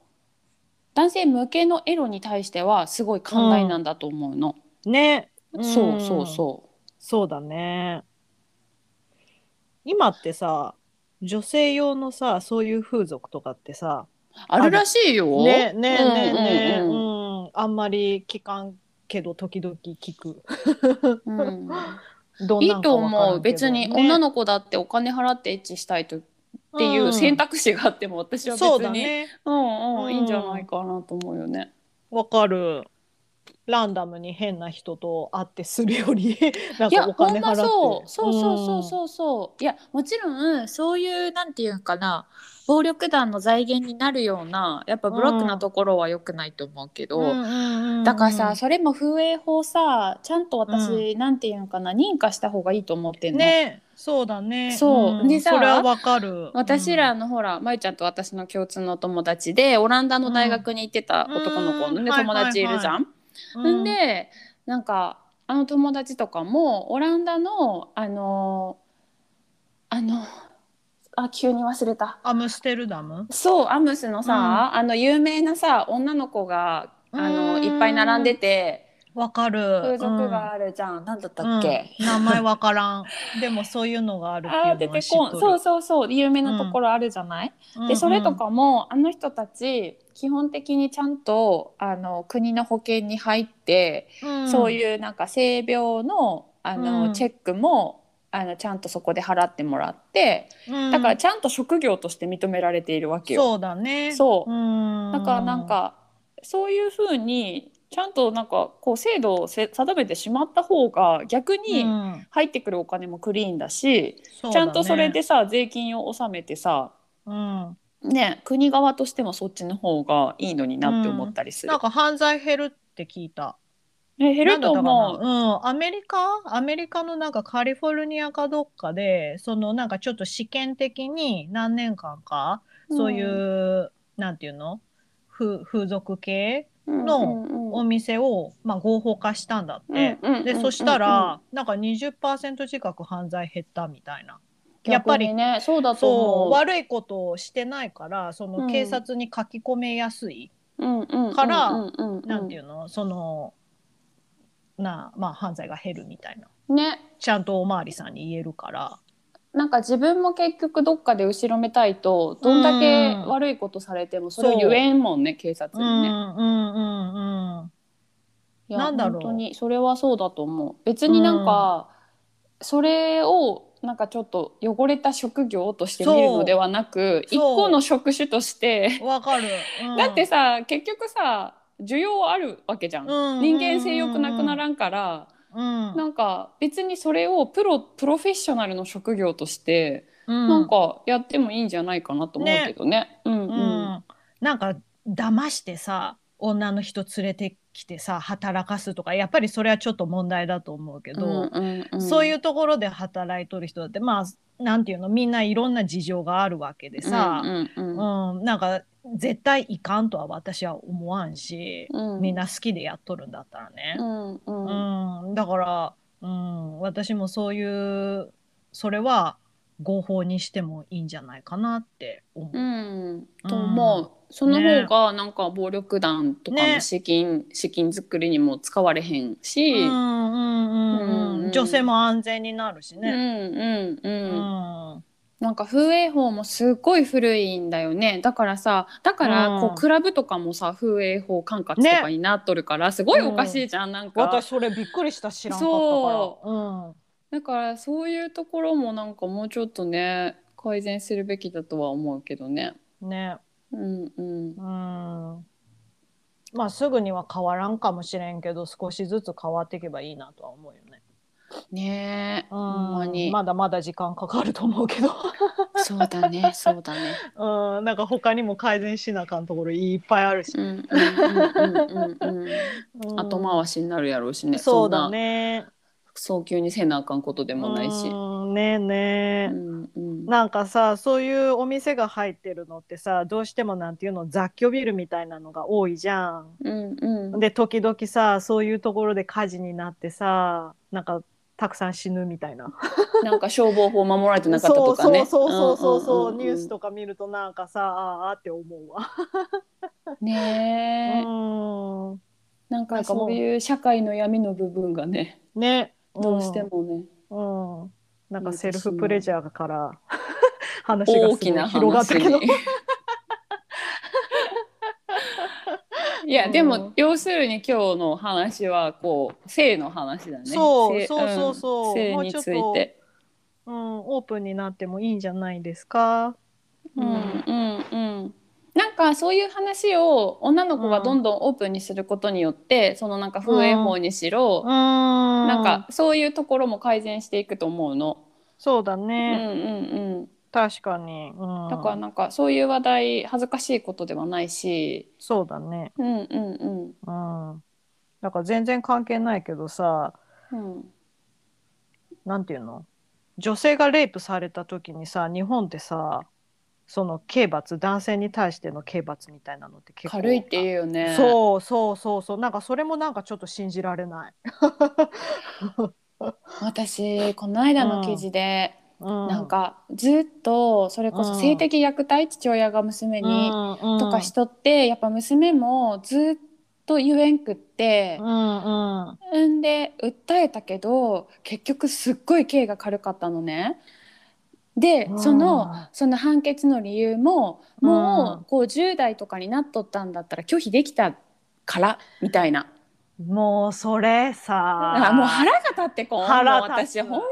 男性向けのエロに対してはすごい寛大なんだと思うの。うん、ね。そうそうそう。そうだね。今ってさ、女性用のさ、そういう風俗とかってさ、あるらしいよ。ねねねね、ううんうんんあんまり聞かんけど時々聞く。うん。いいと思う。別にね女の子だってお金払ってエッチしたいとっていう選択肢があっても私は別に、そうだね。うんうん、うん。いいんじゃないかなと思うよね。わかる。ランダムに変な人と会ってするよりなんかお金払って。そう。そうそうそうそうそう。いやもちろんそういうなんていうのかな暴力団の財源になるようなやっぱブロックなところは良くないと思うけど、うん。うんうんうんだからさそれも風営法さちゃんと私、なんていうのかな認可した方がいいと思ってんの。ねそうだね。そう。ん。でさそれはわかる。私らのほらまゆちゃんと私の共通の友達でオランダの大学に行ってた男の子のね、うん。友達いるじゃん。うん。んでなんかあの友達とかもオランダのあのあのあ急に忘れた。アムステルダム？そうアムスのさ、あの有名なさ女の子があのうん。いっぱい並んでて。わかる。風俗があるじゃん、なんだったっけ、うん。名前わからん。でもそういうのがあるあー出っていうそうそうそう。有名なところあるじゃない、でそれとかもあの人たち基本的にちゃんとあの国の保険に入って、そうういうなんか性病のあの、うん。チェックもあのちゃんとそこで払ってもらってん。だからちゃんと職業として認められているわけよ。そうだね。そう。うん。だからなんかそういうふうにちゃんとなんかこう制度をせ定めてしまった方が逆にうん。入ってくるお金もクリーンだし、そうだね。ちゃんとそれでさ税金を納めてさうん。ね国側としてもそっちの方がいいのになって思ったりする。なんか犯罪減るって聞いたね減ると思う。うん、アメリカ？アメリカのなんかカリフォルニアかどっかでそのなんかちょっと試験的に何年間かそういう、なんていうの？風風俗系のお店を、まあ、合法化したんだって。うんうんうんうんでそしたらなんか20%近く犯罪減ったみたいな。やっぱりねそうだと悪いことをしてないからそうん。の警察に書き込めやすい、うんうんからうんうんうん。なんていうの？そのなまあ犯罪が減るみたいな。ね。ちゃんとおまわりさんに言えるから。なんか自分も結局どっかで後ろめたいとどんだけ悪いことされてもそれを言えんもんね警察にね。うんうんうんうん。いやなんだろう。本当にそれはそうだと思う。別になんか、それをなんかちょっと汚れた職業として見るのではなく一個の職種として。わかる、うん。だってさ結局さ需要あるわけじゃん、うん人間性欲なくならんから、うん。なんか別にそれをプロプロフェッショナルの職業として、うん。なんかやってもいいんじゃないかなと思うけどね。うんううんん、なんか騙してさ女の人連れてきてさ働かすとかやっぱりそれはちょっと問題だと思うけど、そういうところで働いとる人だってまあなんていうのみんないろんな事情があるわけでさ、うんなんか絶対いかんとは私は思わんし、うんみんな好きでやっとるんだったらね。うんうんうん、だから、うん、私もそういうそれは合法にしてもいいんじゃないかなって思う。うん、と思う。その方がなんか暴力団とかのね。資金、資金作りにも使われへんし、うんうんうんうんうん、女性も安全になるしうんね。うんう、うん。んなんか風営法もすっごい古いんだよね。だからさだからこう、うんクラブとかもさ風営法管轄とかになっとるから、すごいおかしいじゃん、なんか。私それびっくりした知らんかったから。だからそういうところもなんかもうちょっとね改善するべきだとは思うけどね。うん、ね、うんうん。うん。まあすぐには変わらんかもしれんけど少しずつ変わっていけばいいなとは思うよね。ねえうん。ほんまに、まだまだ時間かかると思うけど。そうだねそうだね。うん、なんか他にも改善しなあかんところいっぱいあるし。後回しになるやろうしねそうだね。早急にせなあかんことでもないし。うんねえね。え。うんうん。なんかさそういうお店が入ってるのってさどうしてもなんていうの雑居ビルみたいなのが多いじゃん。うんうん。で時々さそういうところで火事になってさなんかたくさん死ぬみたいな。なんか消防法守られてなかったとかね。そうそうそうそうニュースとか見るとなんかさあーあーって思うわ。ねえ、うん。なんかそう。いう社会の闇の部分がねね。どうしてもね、うん、うん、なんかセルフプレジャーから話がすごい大きな広がったけど。いや、うんでも要するに今日の話はこう性の話だね。性そうそうそうそうん性について。うん、オープンになってもいいんじゃないですか。うんうんうん。なんかそういう話を女の子がどんどんオープンにすることによって、そのなんか風営法にしろ、うん、なんかそういうところも改善していくと思うの。そうだうんうんね、うん。確かに、うん、だからなんかそういう話題恥ずかしいことではないし、そうだね、うんうんうん、だから全然関係ないけどさうん。うん。なんていうの？女性がレイプされた時にさ日本ってさその刑罰男性に対しての刑罰みたいなのって結構軽いっていうよね。そうそうそうそうなんかそれもなんかちょっと信じられない。私この間の記事で、ななんかずっとそれこそ性的虐待、父親が娘に、とかしとってやっぱ娘もずっと言えんくってう、んうんんで訴えたけど結局すっごい刑が軽かったのね。でうんそのその判決の理由ももうこう10代とかになっとったんだったら拒否できたからみたいな。もうそれさ。あもう腹が立ってこう私ほんま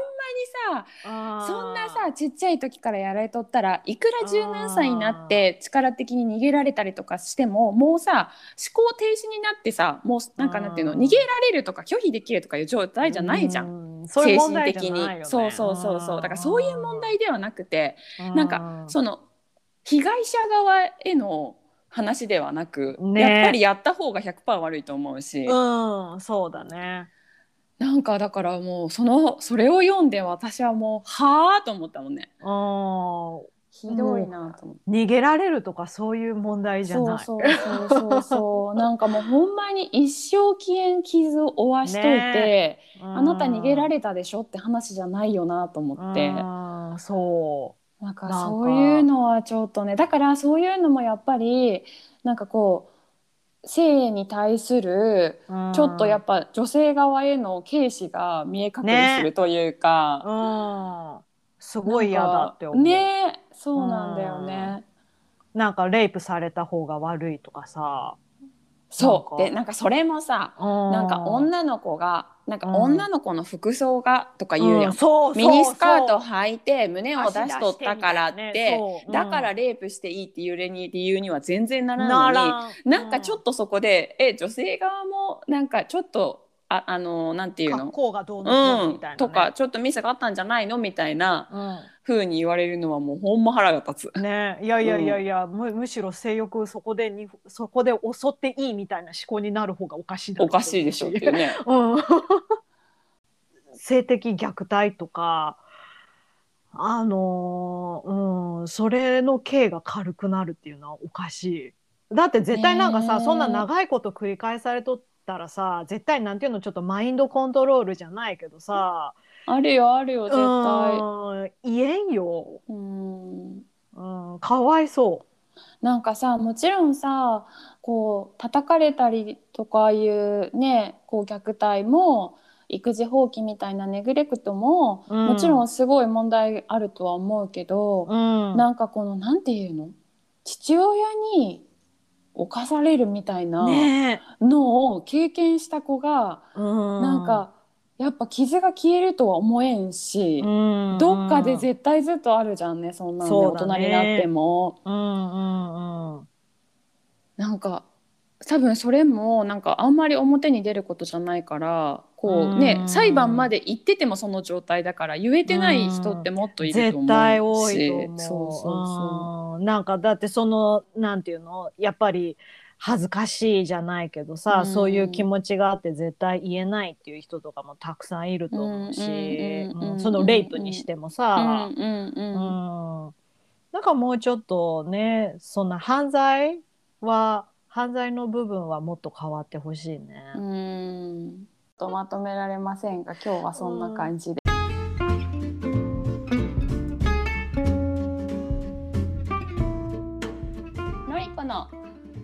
にさそんなさちっちゃい時からやられとったらいくら十何歳になって力的に逃げられたりとかしてももうさ思考停止になってさもうなんかなんていうのうん。逃げられるとか拒否できるとかいう状態じゃないじゃん。ん。そういう問精神的に。ねそうそうそうそう。だからそういう問題ではなくてなんかその被害者側への話ではなく、ね。やっぱりやった方が100%悪いと思うし、うん。そうだねなんかだからもうそのそれを読んで私はもうはあと思ったもんね。うんひどいなと思って。逃げられるとかそういう問題じゃない。そうそうそうそう なんかもうほんまに一生消えん傷を負わしといて、ねあなた逃げられたでしょって話じゃないよなと思って、うんそなんかなんか。そういうのはちょっとね。だからそういうのもやっぱりなんかこう性に対するちょっとやっぱ女性側への軽視が見え隠れするというか、うん。すごい嫌だって思う、ねそうなんだよね。なんかレイプされた方が悪いとかさ。そう。でななんかそれもさななんか女の子がなんかうん。女の子の服装がとか言うやん、そうそうミニスカート履いて胸を出しとったからって、ねそう。だからうんレイプしていいっていう理由には全然ならなないのになんかちょっとそこで、え女性側もなんかちょっとああのなんていうの？格好がどうのみたいな、ね。とかちょっとミスがあったんじゃないの？みたいなう風に言われるのはもうほんま腹が立つ。ん、ね。いやいやいやいや、むむしろ性欲そこでにそこで襲っていいみたいな思考になる方がおかしいだろおかしいでしょっていうね。うん、性的虐待とかあのーうん。それの刑が軽くなるっていうのはおかしい。だって絶対なんかさ、そんな長いこと繰り返されとったらさ絶対なんていうのちょっとマインドコントロールじゃないけどさあるよあるよ絶対。うん言えんよ、うん。うん、かわいそなんかさもちろんさこう叩かれたりとかいうねこう虐待も育児放棄みたいなネグレクトも、うん。もちろんすごい問題あるとは思うけどう、、うん、なんかこのなんていうの？父親に侵されるみたいなねのを経験した子が、え、うん、なんかやっぱ傷が消えるとは思えんし、うん。どっかで絶対ずっとあるじゃんねそんなのね。大人になっても。うんうんうん。なんか多分それもなんかあんまり表に出ることじゃないからこうねうん。裁判まで行っててもその状態だから言えてない人ってもっといると思うし。絶対多いと思う。そうそうそうん。なんかだってそのなんていうの？やっぱり恥ずかしいじゃないけどさ、うん。そういう気持ちがあって絶対言えないっていう人とかもたくさんいると思うし、そのレイプにしてもう。さ、うんうんうん。うん。なんかもうちょっとねそんな犯罪は犯罪の部分はもっと変わってほしいね。うんとまとめられませんが今日はそんな感じで。のりこの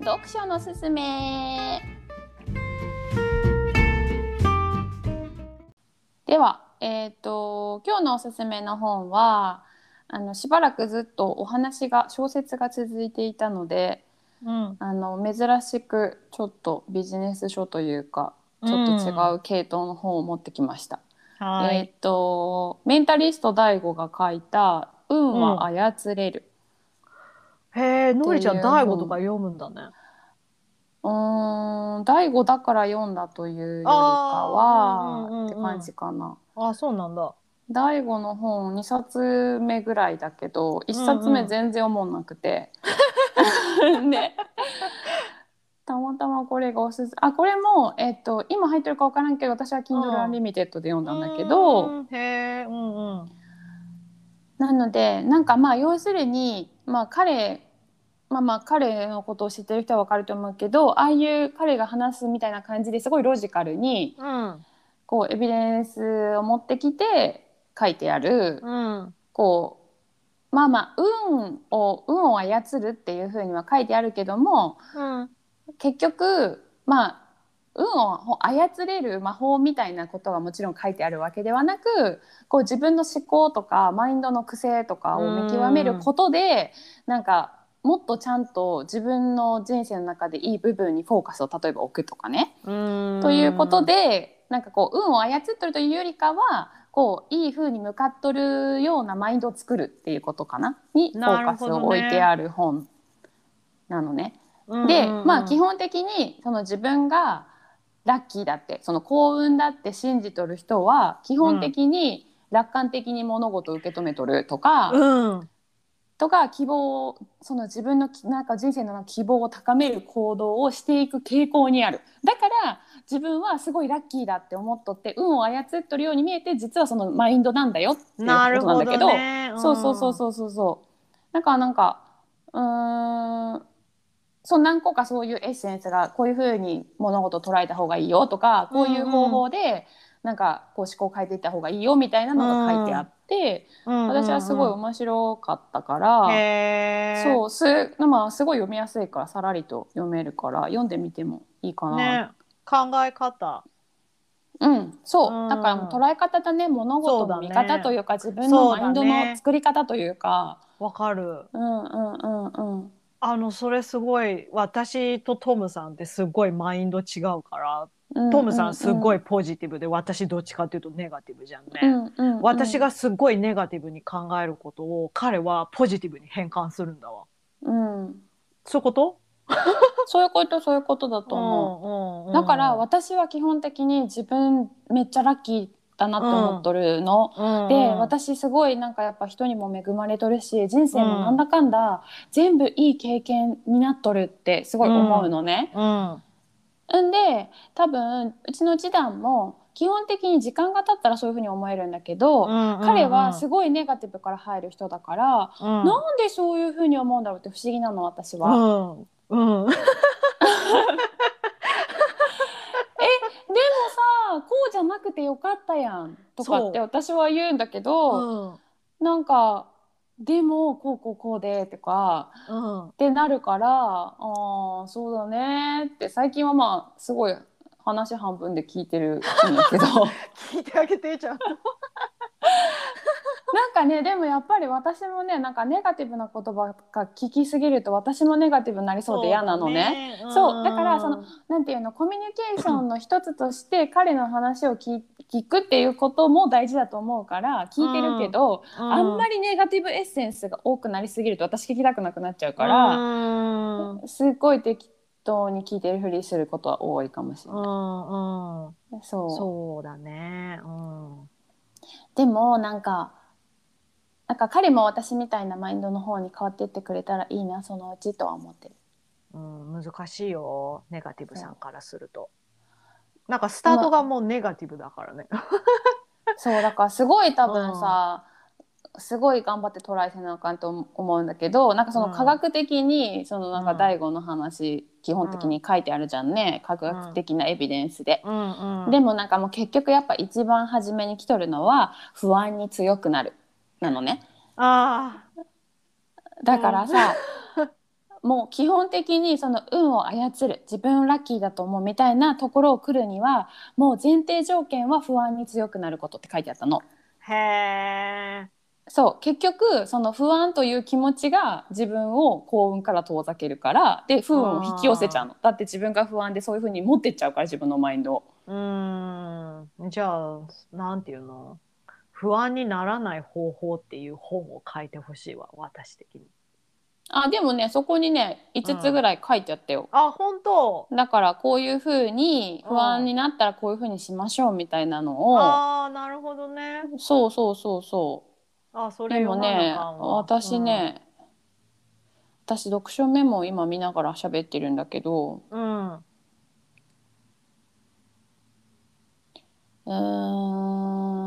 読書のすすめでは、えー、と今日のおすすめの本はあのしばらくずっとお話が小説が続いていたのでうんあの珍しくちょっとビジネス書というかちょっと違う系統の本を持ってきました。はい、えっ、とメンタリスト DAIGO が書いた「運は操れる」へえのりちゃん大悟とか読むんだね。うーん DAIGO だから読んだというよりかあーうんうんうんはって感じかな。あそうなんだ。大悟の本2冊目ぐらいだけど1冊目全然思んなくて、ね。たまたまこれがおすすあこれも、えっと今入ってるか分からんけど私は Kindle うん Unlimited で読んだんだけど、うんへえうんうん。なのでなんかまあ要するに、まあ、彼まあまあ彼のことを知ってる人は分かると思うけどああいう彼が話すみたいな感じですごいロジカルにうん。こうエビデンスを持ってきて書いてある、うん。こうまあまあ運を運を操るっていうふうには書いてあるけどもうん。結局まあ運を操れる魔法みたいなことがもちろん書いてあるわけではなくこう自分の思考とかマインドの癖とかを見極めることでなんかもっとちゃんと自分の人生の中でいい部分にフォーカスを例えば置くとかね。うん。ということでなんかこう運を操ってるというよりかはこういい風に向かっとるようなマインドを作るっていうことかな？にフォーカスを置いてある本なのね。で、まあ基本的にその自分がラッキーだってその幸運だって信じとる人は基本的に楽観的に物事を受け止めとるとか、うん。とか希望をその自分のきなんか人生の希望を高める行動をしていく傾向にある。だから自分はすごいラッキーだって思っとって運を操っとるように見えて実はそのマインドなんだよっていうことなんだけどね。そうそうそうそうそうそう。だからなんかうーん。そう何個かそういうエッセンスがこういうふうに物事を捉えた方がいいよとかこういう方法でなんかこう思考を変えていった方がいいよみたいなのが書いてあって、うん私はすごい面白かったから。へえそうす,、まあ、すごい読みやすいからさらりと読めるから読んでみてもいいかな。ね考え方。うん、そう、うん。だからもう捉え方だね。物事の見そうだね。方というか自分のマインドの作り方というか。わかる。うんうんうんうん。あのそれすごい私とトムさんってすごいマインド違うから。うんトムさんすごい、いポジティブで私どっちかっていうとネガティブじゃんね。うんうんうん。私がすごいネガティブに考えることを彼はポジティブに変換するんだわ。うん、そういうこと？そういうことそういうことだと思う。うんうんだから私は基本的に自分めっちゃラッキーだなって思っとるの。うんで私すごいなんかやっぱ人にも恵まれとるし人生もなんだかんだ全部いい経験になっとるってすごい思うのね。うん。ん。で多分うちの次男も基本的に時間が経ったらそういうふうに思えるんだけど、彼はすごいネガティブから入る人だから、うん。なんでそういうふうに思うんだろうって不思議なの私は。うんうん。でもさこうじゃなくてよかったやんとかって私は言うんだけど、なんかでもこうこうこうでとかうん。ってなるからあーそうだねって最近はまあすごい話半分で聞いてるんだけど。聞いてあげてちゃんと。なんかねでもやっぱり私もねなんかネガティブな言葉が聞きすぎると私もネガティブになりそうで嫌なのね。そう。だからそのなんていうのコミュニケーションの一つとして彼の話を聞聞くっていうことも大事だと思うから聞いてるけど、あんまりりネガティブエッセンスが多くなりすぎると私聞きたくなくなっちゃうから、すっごい適当に聞いてるふりすることは多いかもしれうない。んうん。そう。そうだね。うん。でもなんかなんか彼も私みたいなマインドの方に変わっていってくれたらいいなそのうちとは思ってる。うん、難しいよネガティブさんからすると。なんかスタートがもうネガティブだからね。そうだからすごい多分さ、すごい頑張ってトライせなあかんと思うんだけどなんかその科学的にそのなんか第五の話、基本的に書いてあるじゃんね科学的なエビデンスで。うんうんでもなんかもう結局やっぱ一番初めに来とるのは不安に強くなるなのね。あだからさ、もう基本的にその運を操る自分ラッキーだと思うみたいなところを来るにはもう前提条件は不安に強くなることって書いてあったの。あへえ。そう結局その不安という気持ちが自分を幸運から遠ざけるからで不運を引き寄せちゃうのだって自分が不安でそういうふうに持ってっちゃうから自分のマインドを。うんじゃあなんていうの？不安にならない方法っていう本を書いてほしいわ私的に。あでもねそこにね5つぐらい書いてあったよ。あ本当？だからこういうふうに不安になったらこういうふうにしましょうみたいなのを、ああなるほどね。そうそうそうそう。あそれでもねなあかんわ。私、ね、私読書メモを今見ながら喋ってるんだけど。うん。うん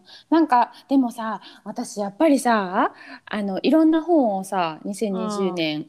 んなんかでもさ私やっぱりさあのいろんな本をさ2020年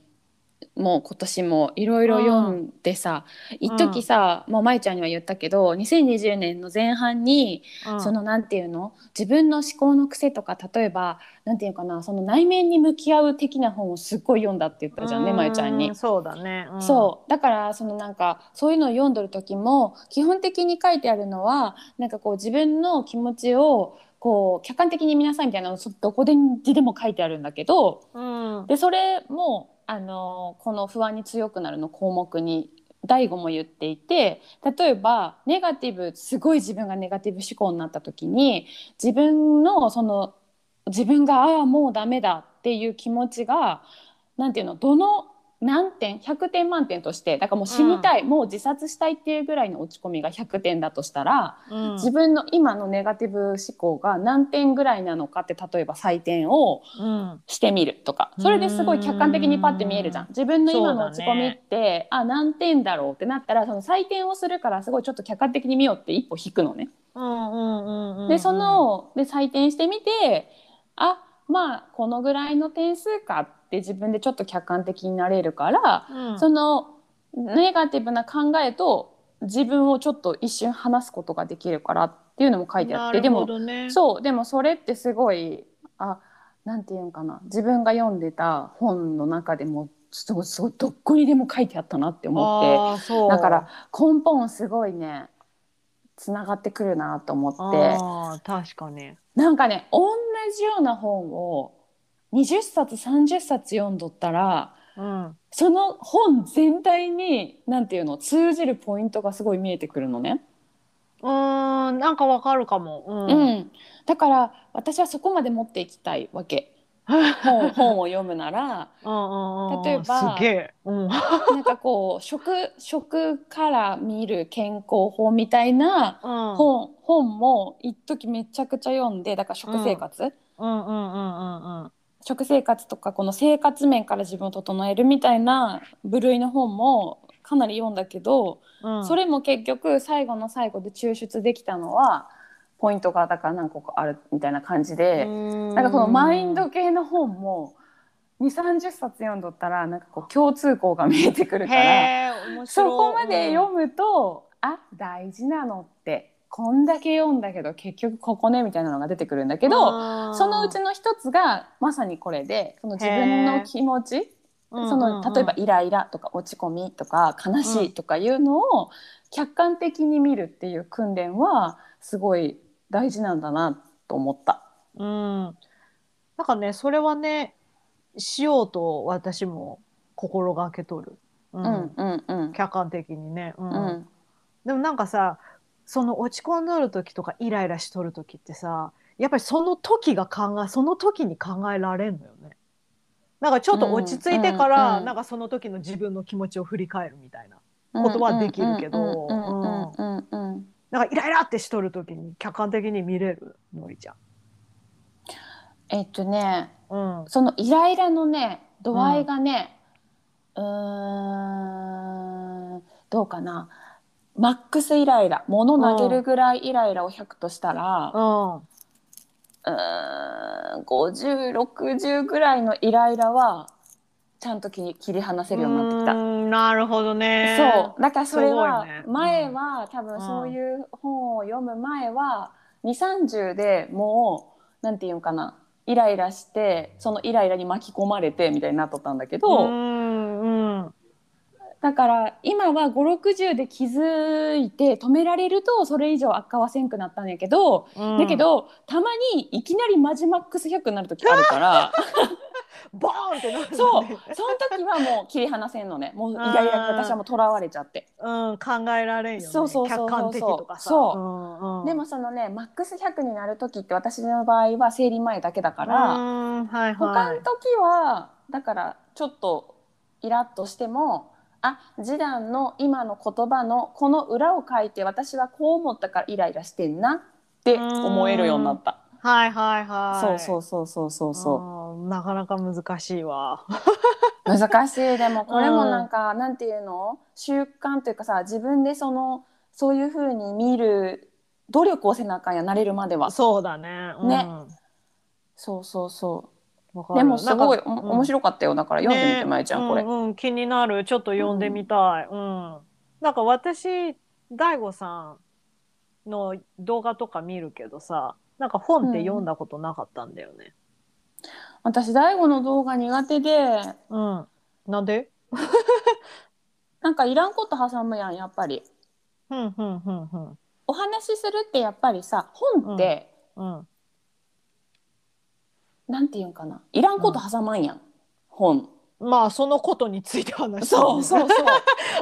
も今年もいろいろ読んでさ、一時さ、まあ、舞ちゃんには言ったけど2020年の前半にうん。そのなんていうの？自分の思考の癖とか例えばなんていうかなその内面に向き合う的な本をすっごい読んだって言ったじゃんねまゆちゃんに。う。そうだね。うん。そう。だからそのなんかそういうのを読んどる時も基本的に書いてあるのはなんかこう自分の気持ちをこう客観的に見なさいみたいなのどこででも書いてあるんだけどうん。でそれもあのこの不安に強くなるの項目に大悟も言っていて例えばネガティブすごい自分がネガティブ思考になった時に自分のその自分がああもうダメだっていう気持ちが何て言うのどの何点？100点満点としてだからもう死にたい、もう自殺したいっていうぐらいの落ち込みが100点だとしたら、うん。自分の今のネガティブ思考が何点ぐらいなのかって例えば採点をうん。してみるとかそれですごい客観的にパッて見えるじゃん。自分の今の落ち込みって、あ何点だろうってなったらその採点をするからすごいちょっと客観的に見ようって一歩引くのね。うんうんうんうんでそので採点してみてあまあこのぐらいの点数かって自分でちょっと客観的になれるから、うん。そのネガティブな考えと自分をちょっと一瞬話すことができるからっていうのも書いてあってでもねそうでもそれってすごいあなんていうんかな自分が読んでた本の中でもすごいすごいどこにでも書いてあったなって思ってだから根本すごいねつながってくるなと思って。確かに。なんかね同じような本を20冊30冊読んどったらうん。その本全体になんていうの通じるポイントがすごい見えてくるのね。うーんなんかわかるかも。ううん。ん、だから私はそこまで持っていきたいわけ。本 本を読むなら例えばすげえ。うん。なんかこう食食から見る健康法みたいなうん。本本も一時めちゃくちゃ読んでだから食生活、うんうんうんうんうん食生活とかこの生活面から自分を整えるみたいな部類の本もかなり読んだけど、うん。それも結局最後の最後で抽出できたのはポイントがだから何個かあるみたいな感じで、ななんかこのマインド系の本も2 3 0冊読んどったらなんかこう共通項が見えてくるから。そこまで読むと、あ大事なのってこんだけ読んだけど結局ここねみたいなのが出てくるんだけど、そのうちの一つがまさにこれでその自分の気持ちその例えばイライラとか落ち込みとか悲しいとかいうのを客観的に見るっていう訓練はすごい大事なんだなと思った。うん、なんかねそれはねしようと私も心がけとる、ううんうんうん。客観的にね、うん。うん。でもなんかさその落ち込んどる時とかイライラしとる時ってさやっぱりその時が考えその時に考えられんのよね。なんかちょっと落ち着いてから、うんうんなんかその時の自分の気持ちを振り返るみたいなことはできるけどうんうんうんうんうんなんかイライラってしとる時に客観的に見れるのりちゃん。えっとねうん。そのイライラのね度合いがね、うーんどうかなマックスイライラ物投げるぐらいイライラを100としたら、うん。うーん5060ぐらいのイライラはちゃんと切り切り離せるようになってきた。なるほどね。そう。だからそれは前は、多分そういう本を読む前は2 3 0でもうなんていうんかなイライラしてそのイライラに巻き込まれてみたいになっとったんだけど、うんうんだから今は560で気づいて止められるとそれ以上悪化はせんくなったんやけど、うん。だけどたまにいきなりマジマックス100になる時あるから。ボーンってなるそう。その時はもう切り離せんのね。もうイライラに私はもうとらわれちゃって。うん、考えられんよね。そうそうそうそう。客観的とかさ。そう。うんうん。でもそのねマックス100になる時って私の場合は生理前だけだから、うん。はい他はい。の時はだからちょっとイラッとしてもあ示談の今の言葉のこの裏を書いて私はこう思ったからイライラしてんなって思えるようになった。はいはいはい。そうそうそうそうそうそう。んなかなか難しいわ。う難しい。でもこれもなんか、なんていうの？習慣というかさ自分でそのそういう風に見る努力をせなあかんや慣れるまでは。そうだね。うん。ね。そうそうそうでもすごい面白かったよだから読んでみて、ねまえちゃんこれ、うんうん気になる。ちょっと読んでみたい。うん。なんか私大悟さんの動画とか見るけどさ、なんか本って読んだことなかったんだよね。私大悟の動画苦手でうん。なんで？なんかいらんこと挟むやんやっぱりうんうんうんうんお話しするってやっぱりさ本って、うん。なんていうんかな。いらんこと挟まんやん、本。まあそのことについて話してそうそう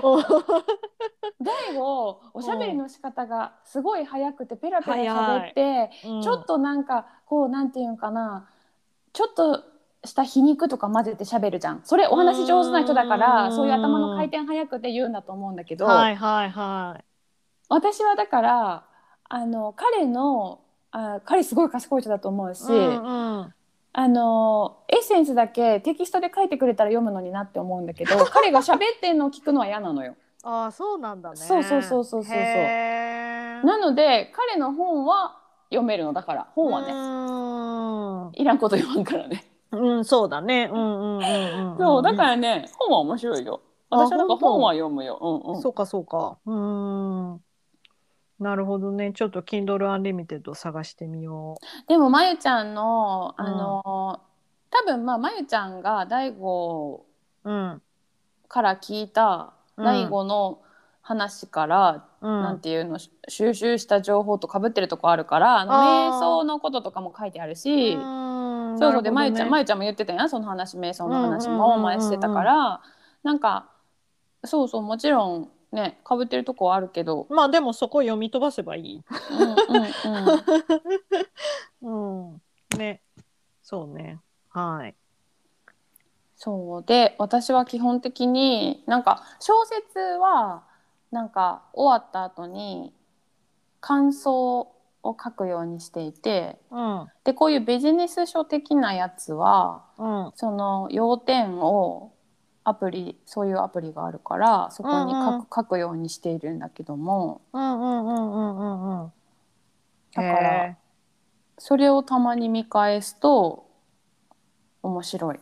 そう。う。大悟おしゃべりの仕方がすごい早くてペラペラ喋って、うん。ちょっとなんかこうなんていうんかな。ちょっとした皮肉とか混ぜて喋るじゃん。それお話上手な人だからうん。そういう頭の回転早くて言うんだと思うんだけど、はいはいはい。私はだからあの彼のあ彼すごい賢い人だと思うし、うんうんあのエッセンスだけテキストで書いてくれたら読むのになって思うんだけど 彼が喋ってんのを聞くのは嫌なのよ。ああそうなんだね。そうそうそうそうそうなので彼の本は読めるのだから本はね、いらんこと言わんからね。うん、うん、そうだね。うんうんうんうん。そうだからね本は面白いよ。あ私はなんか本は読むよ。うんうん。そうかそうか。うーん。なるほどね。ちょっと Kindle Unlimited 探してみよでもまゆちゃんのあの、多分まあまゆちゃんが大悟う。うん。から聞いたうん大悟の話から、うん。なんていうのし収集した情報とかぶってるとこあるからあのあー瞑想のこととかも書いてあるし、うそうそうで、まゆちゃん、まゆゆちゃんも言ってたやん、その話、瞑想の話うんうんうんうんうんも前してたから。なんか。そうそう、もちろん、ね、被ってるとこはあるけど。まあでもそこ読み飛ばせばいい。うん。うん。ね。そうね。はい。そうで私は基本的になんか小説はなんか終わった後に感想を書くようにしていてうん。でこういうビジネス書的なやつはうん。その要点をアプリそういうアプリがあるからそこに書く,、うんうん書くようにしているんだけどもうんうんうんうんうんうん。だからへそれをたまに見返すと面白い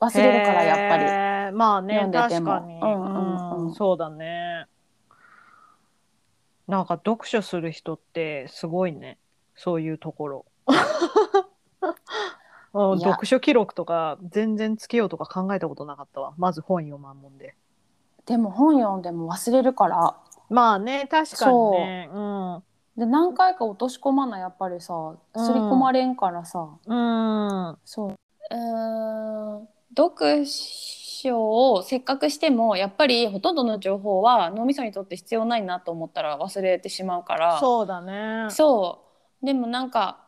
忘れるからやっぱり。まあね読んでてもうんそうだね。なんか読書する人ってすごいね。そういうところ。読書記録とか全然つけようとか考えたことなかったわ。まず本読まんもんで。でも本読んでも忘れるからまあね確かにね。うん。で何回か落とし込まなやっぱりさ刷り込まれんからさ、うん。そううーん読書をせっかくしてもやっぱりほとんどの情報は脳みそにとって必要ないなと思ったら忘れてしまうからそうだね。そうでもなんか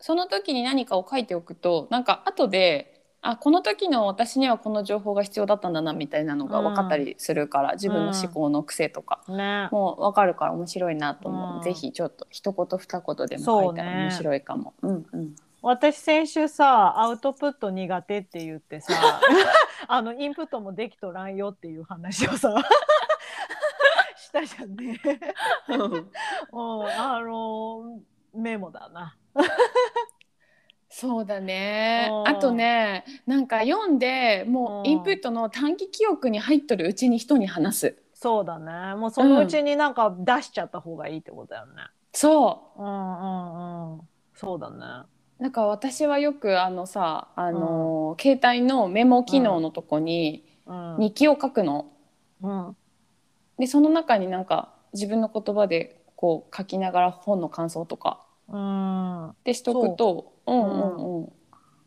その時に何かを書いておくとなんか後であこの時の私にはこの情報が必要だったんだなみたいなのが分かったりするから、自分の思考の癖とか、ね。もう分かるから面白いなと思う、うん。ぜひちょっと一言二言でも書いたら面白いかも。う,、んうん。私先週さアウトプット苦手って言ってさ あのインプットもできとらんよっていう話をさしたじゃんね。うん、あのメモだな。そうだねうんあとねなんか読んでもうインプットの短期記憶に入っとるうちに人に話すそうだね。もうそのうちになんか出しちゃった方がいいってことだよね。そうんうんうん。そうだね。うなんか私はよくあのさあの、携帯のメモ機能のとこにうん。日記を書くの、うん。でその中になんか自分の言葉でこう書きながら本の感想とかうん。でしとくとうんうんうん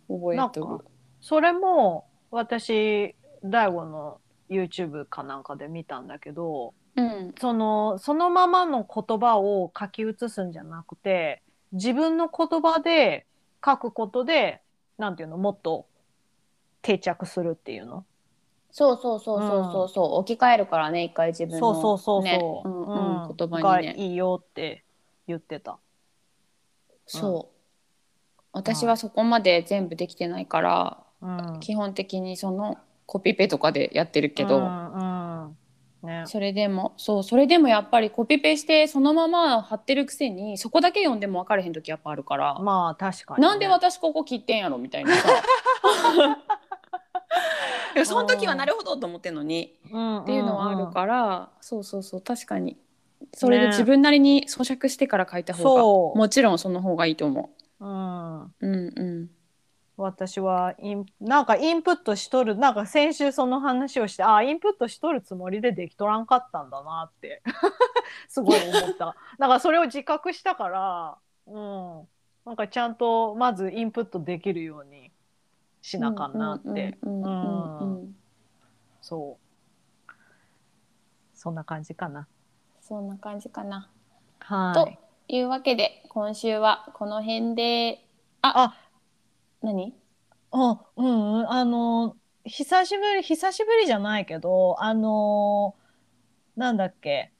覚えとるかそれも私大悟の YouTube かなんかで見たんだけどうん。そのそのままの言葉を書き写すんじゃなくて自分の言葉で書くことでなんていうのもっと定着するっていうの？そうそうそうそうそうそう、置き換えるからね一回自分の、そうそうそうねそう、うんうんうん言葉がにね。いいよって言ってた。そう。私はそこまで全部できてないから、うん、基本的にそのコピペとかでやってるけど、うんうん。ね、それでもそうそれでもやっぱりコピペしてそのまま貼ってるくせにそこだけ読んでも分かれへん時やっぱあるから、まあ確かにね、なんで私ここ切ってんやろみたいなさ。その時はなるほどと思ってんのに。っっていうのはあるから、そうそうそう確かにそれで自分なりに咀嚼してから書いた方が、そう。もちろんその方がいいと思う。ん、う。うんうん。私はインなんかインプットしとるなんか先週その話をしてあインプットしとるつもりでできとらんかったんだなって すごい思った。だからそれを自覚したから、うん、なんかちゃんとまずインプットできるようにしなあかんなって。うんうんうんうん。うん。そう。そんな感じかなそんな感じかな。はというわけで今週はこの辺で。ああ。何？あうんうん。あの久しぶり久しぶりじゃないけどあのなんだっけ。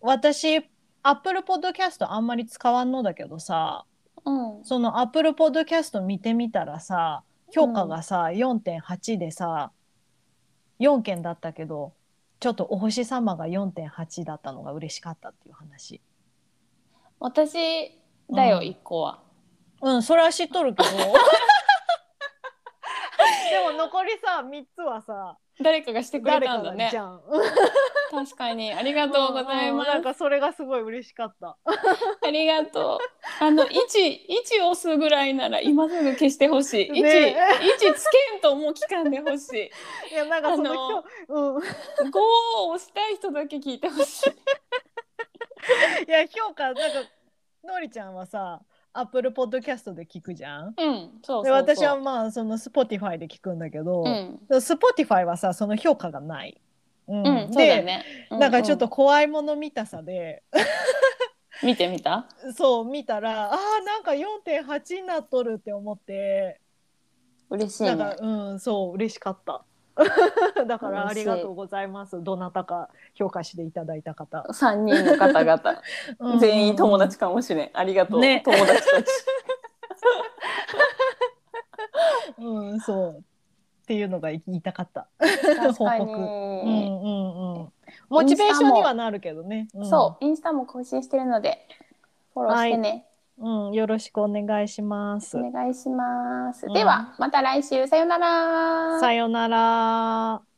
私アップルポッドキャストあんまり使わんのだけどさ。うん。そのアップルポッドキャスト見てみたらさ評価がさ、4.8でさ4件だったけどちょっとお星様が4.8だったのが嬉しかったっていう話。私だよ、うん。一個は。うんそれは知っとるけど。でも残りさ3つはさ誰かがしてくれたんだねがじ。ゃん。確かにありがとうございます。なんかそれがすごい嬉しかった。ありがとう。あの一一押すぐらいなら今すぐ消してほしい。一ね一つけんともう聞かんでほしい。いやなんかそのうん五を押したい人だけ聞いてほしい。いや評価なんかのりちゃんはさ Apple Podcast で聞くじゃん？うんそうそうそう。で私はまあその Spotify で聞くんだけど、うん、で Spotify はさその評価がない。うん。うん、そうだで、ねなんかちょっとう怖いもの見たさで、ん見てみた？そう見たらあーなんか4.8になっとるって思って。嬉しいね。なんかうんそう嬉しかった。だからありがとうございます。どなたか評価していただいた方。3人の方々 うん全員友達かもしれんありがとう、ね友達たち うん、そう。っていうのが言いたかった。報告うんうんうん。モチベーションにはなるけどね。うんそうインスタも更新してるのでフォローしてね、うん、よろしくお願いします。お願いします、うんではまた来週さよならさよなら。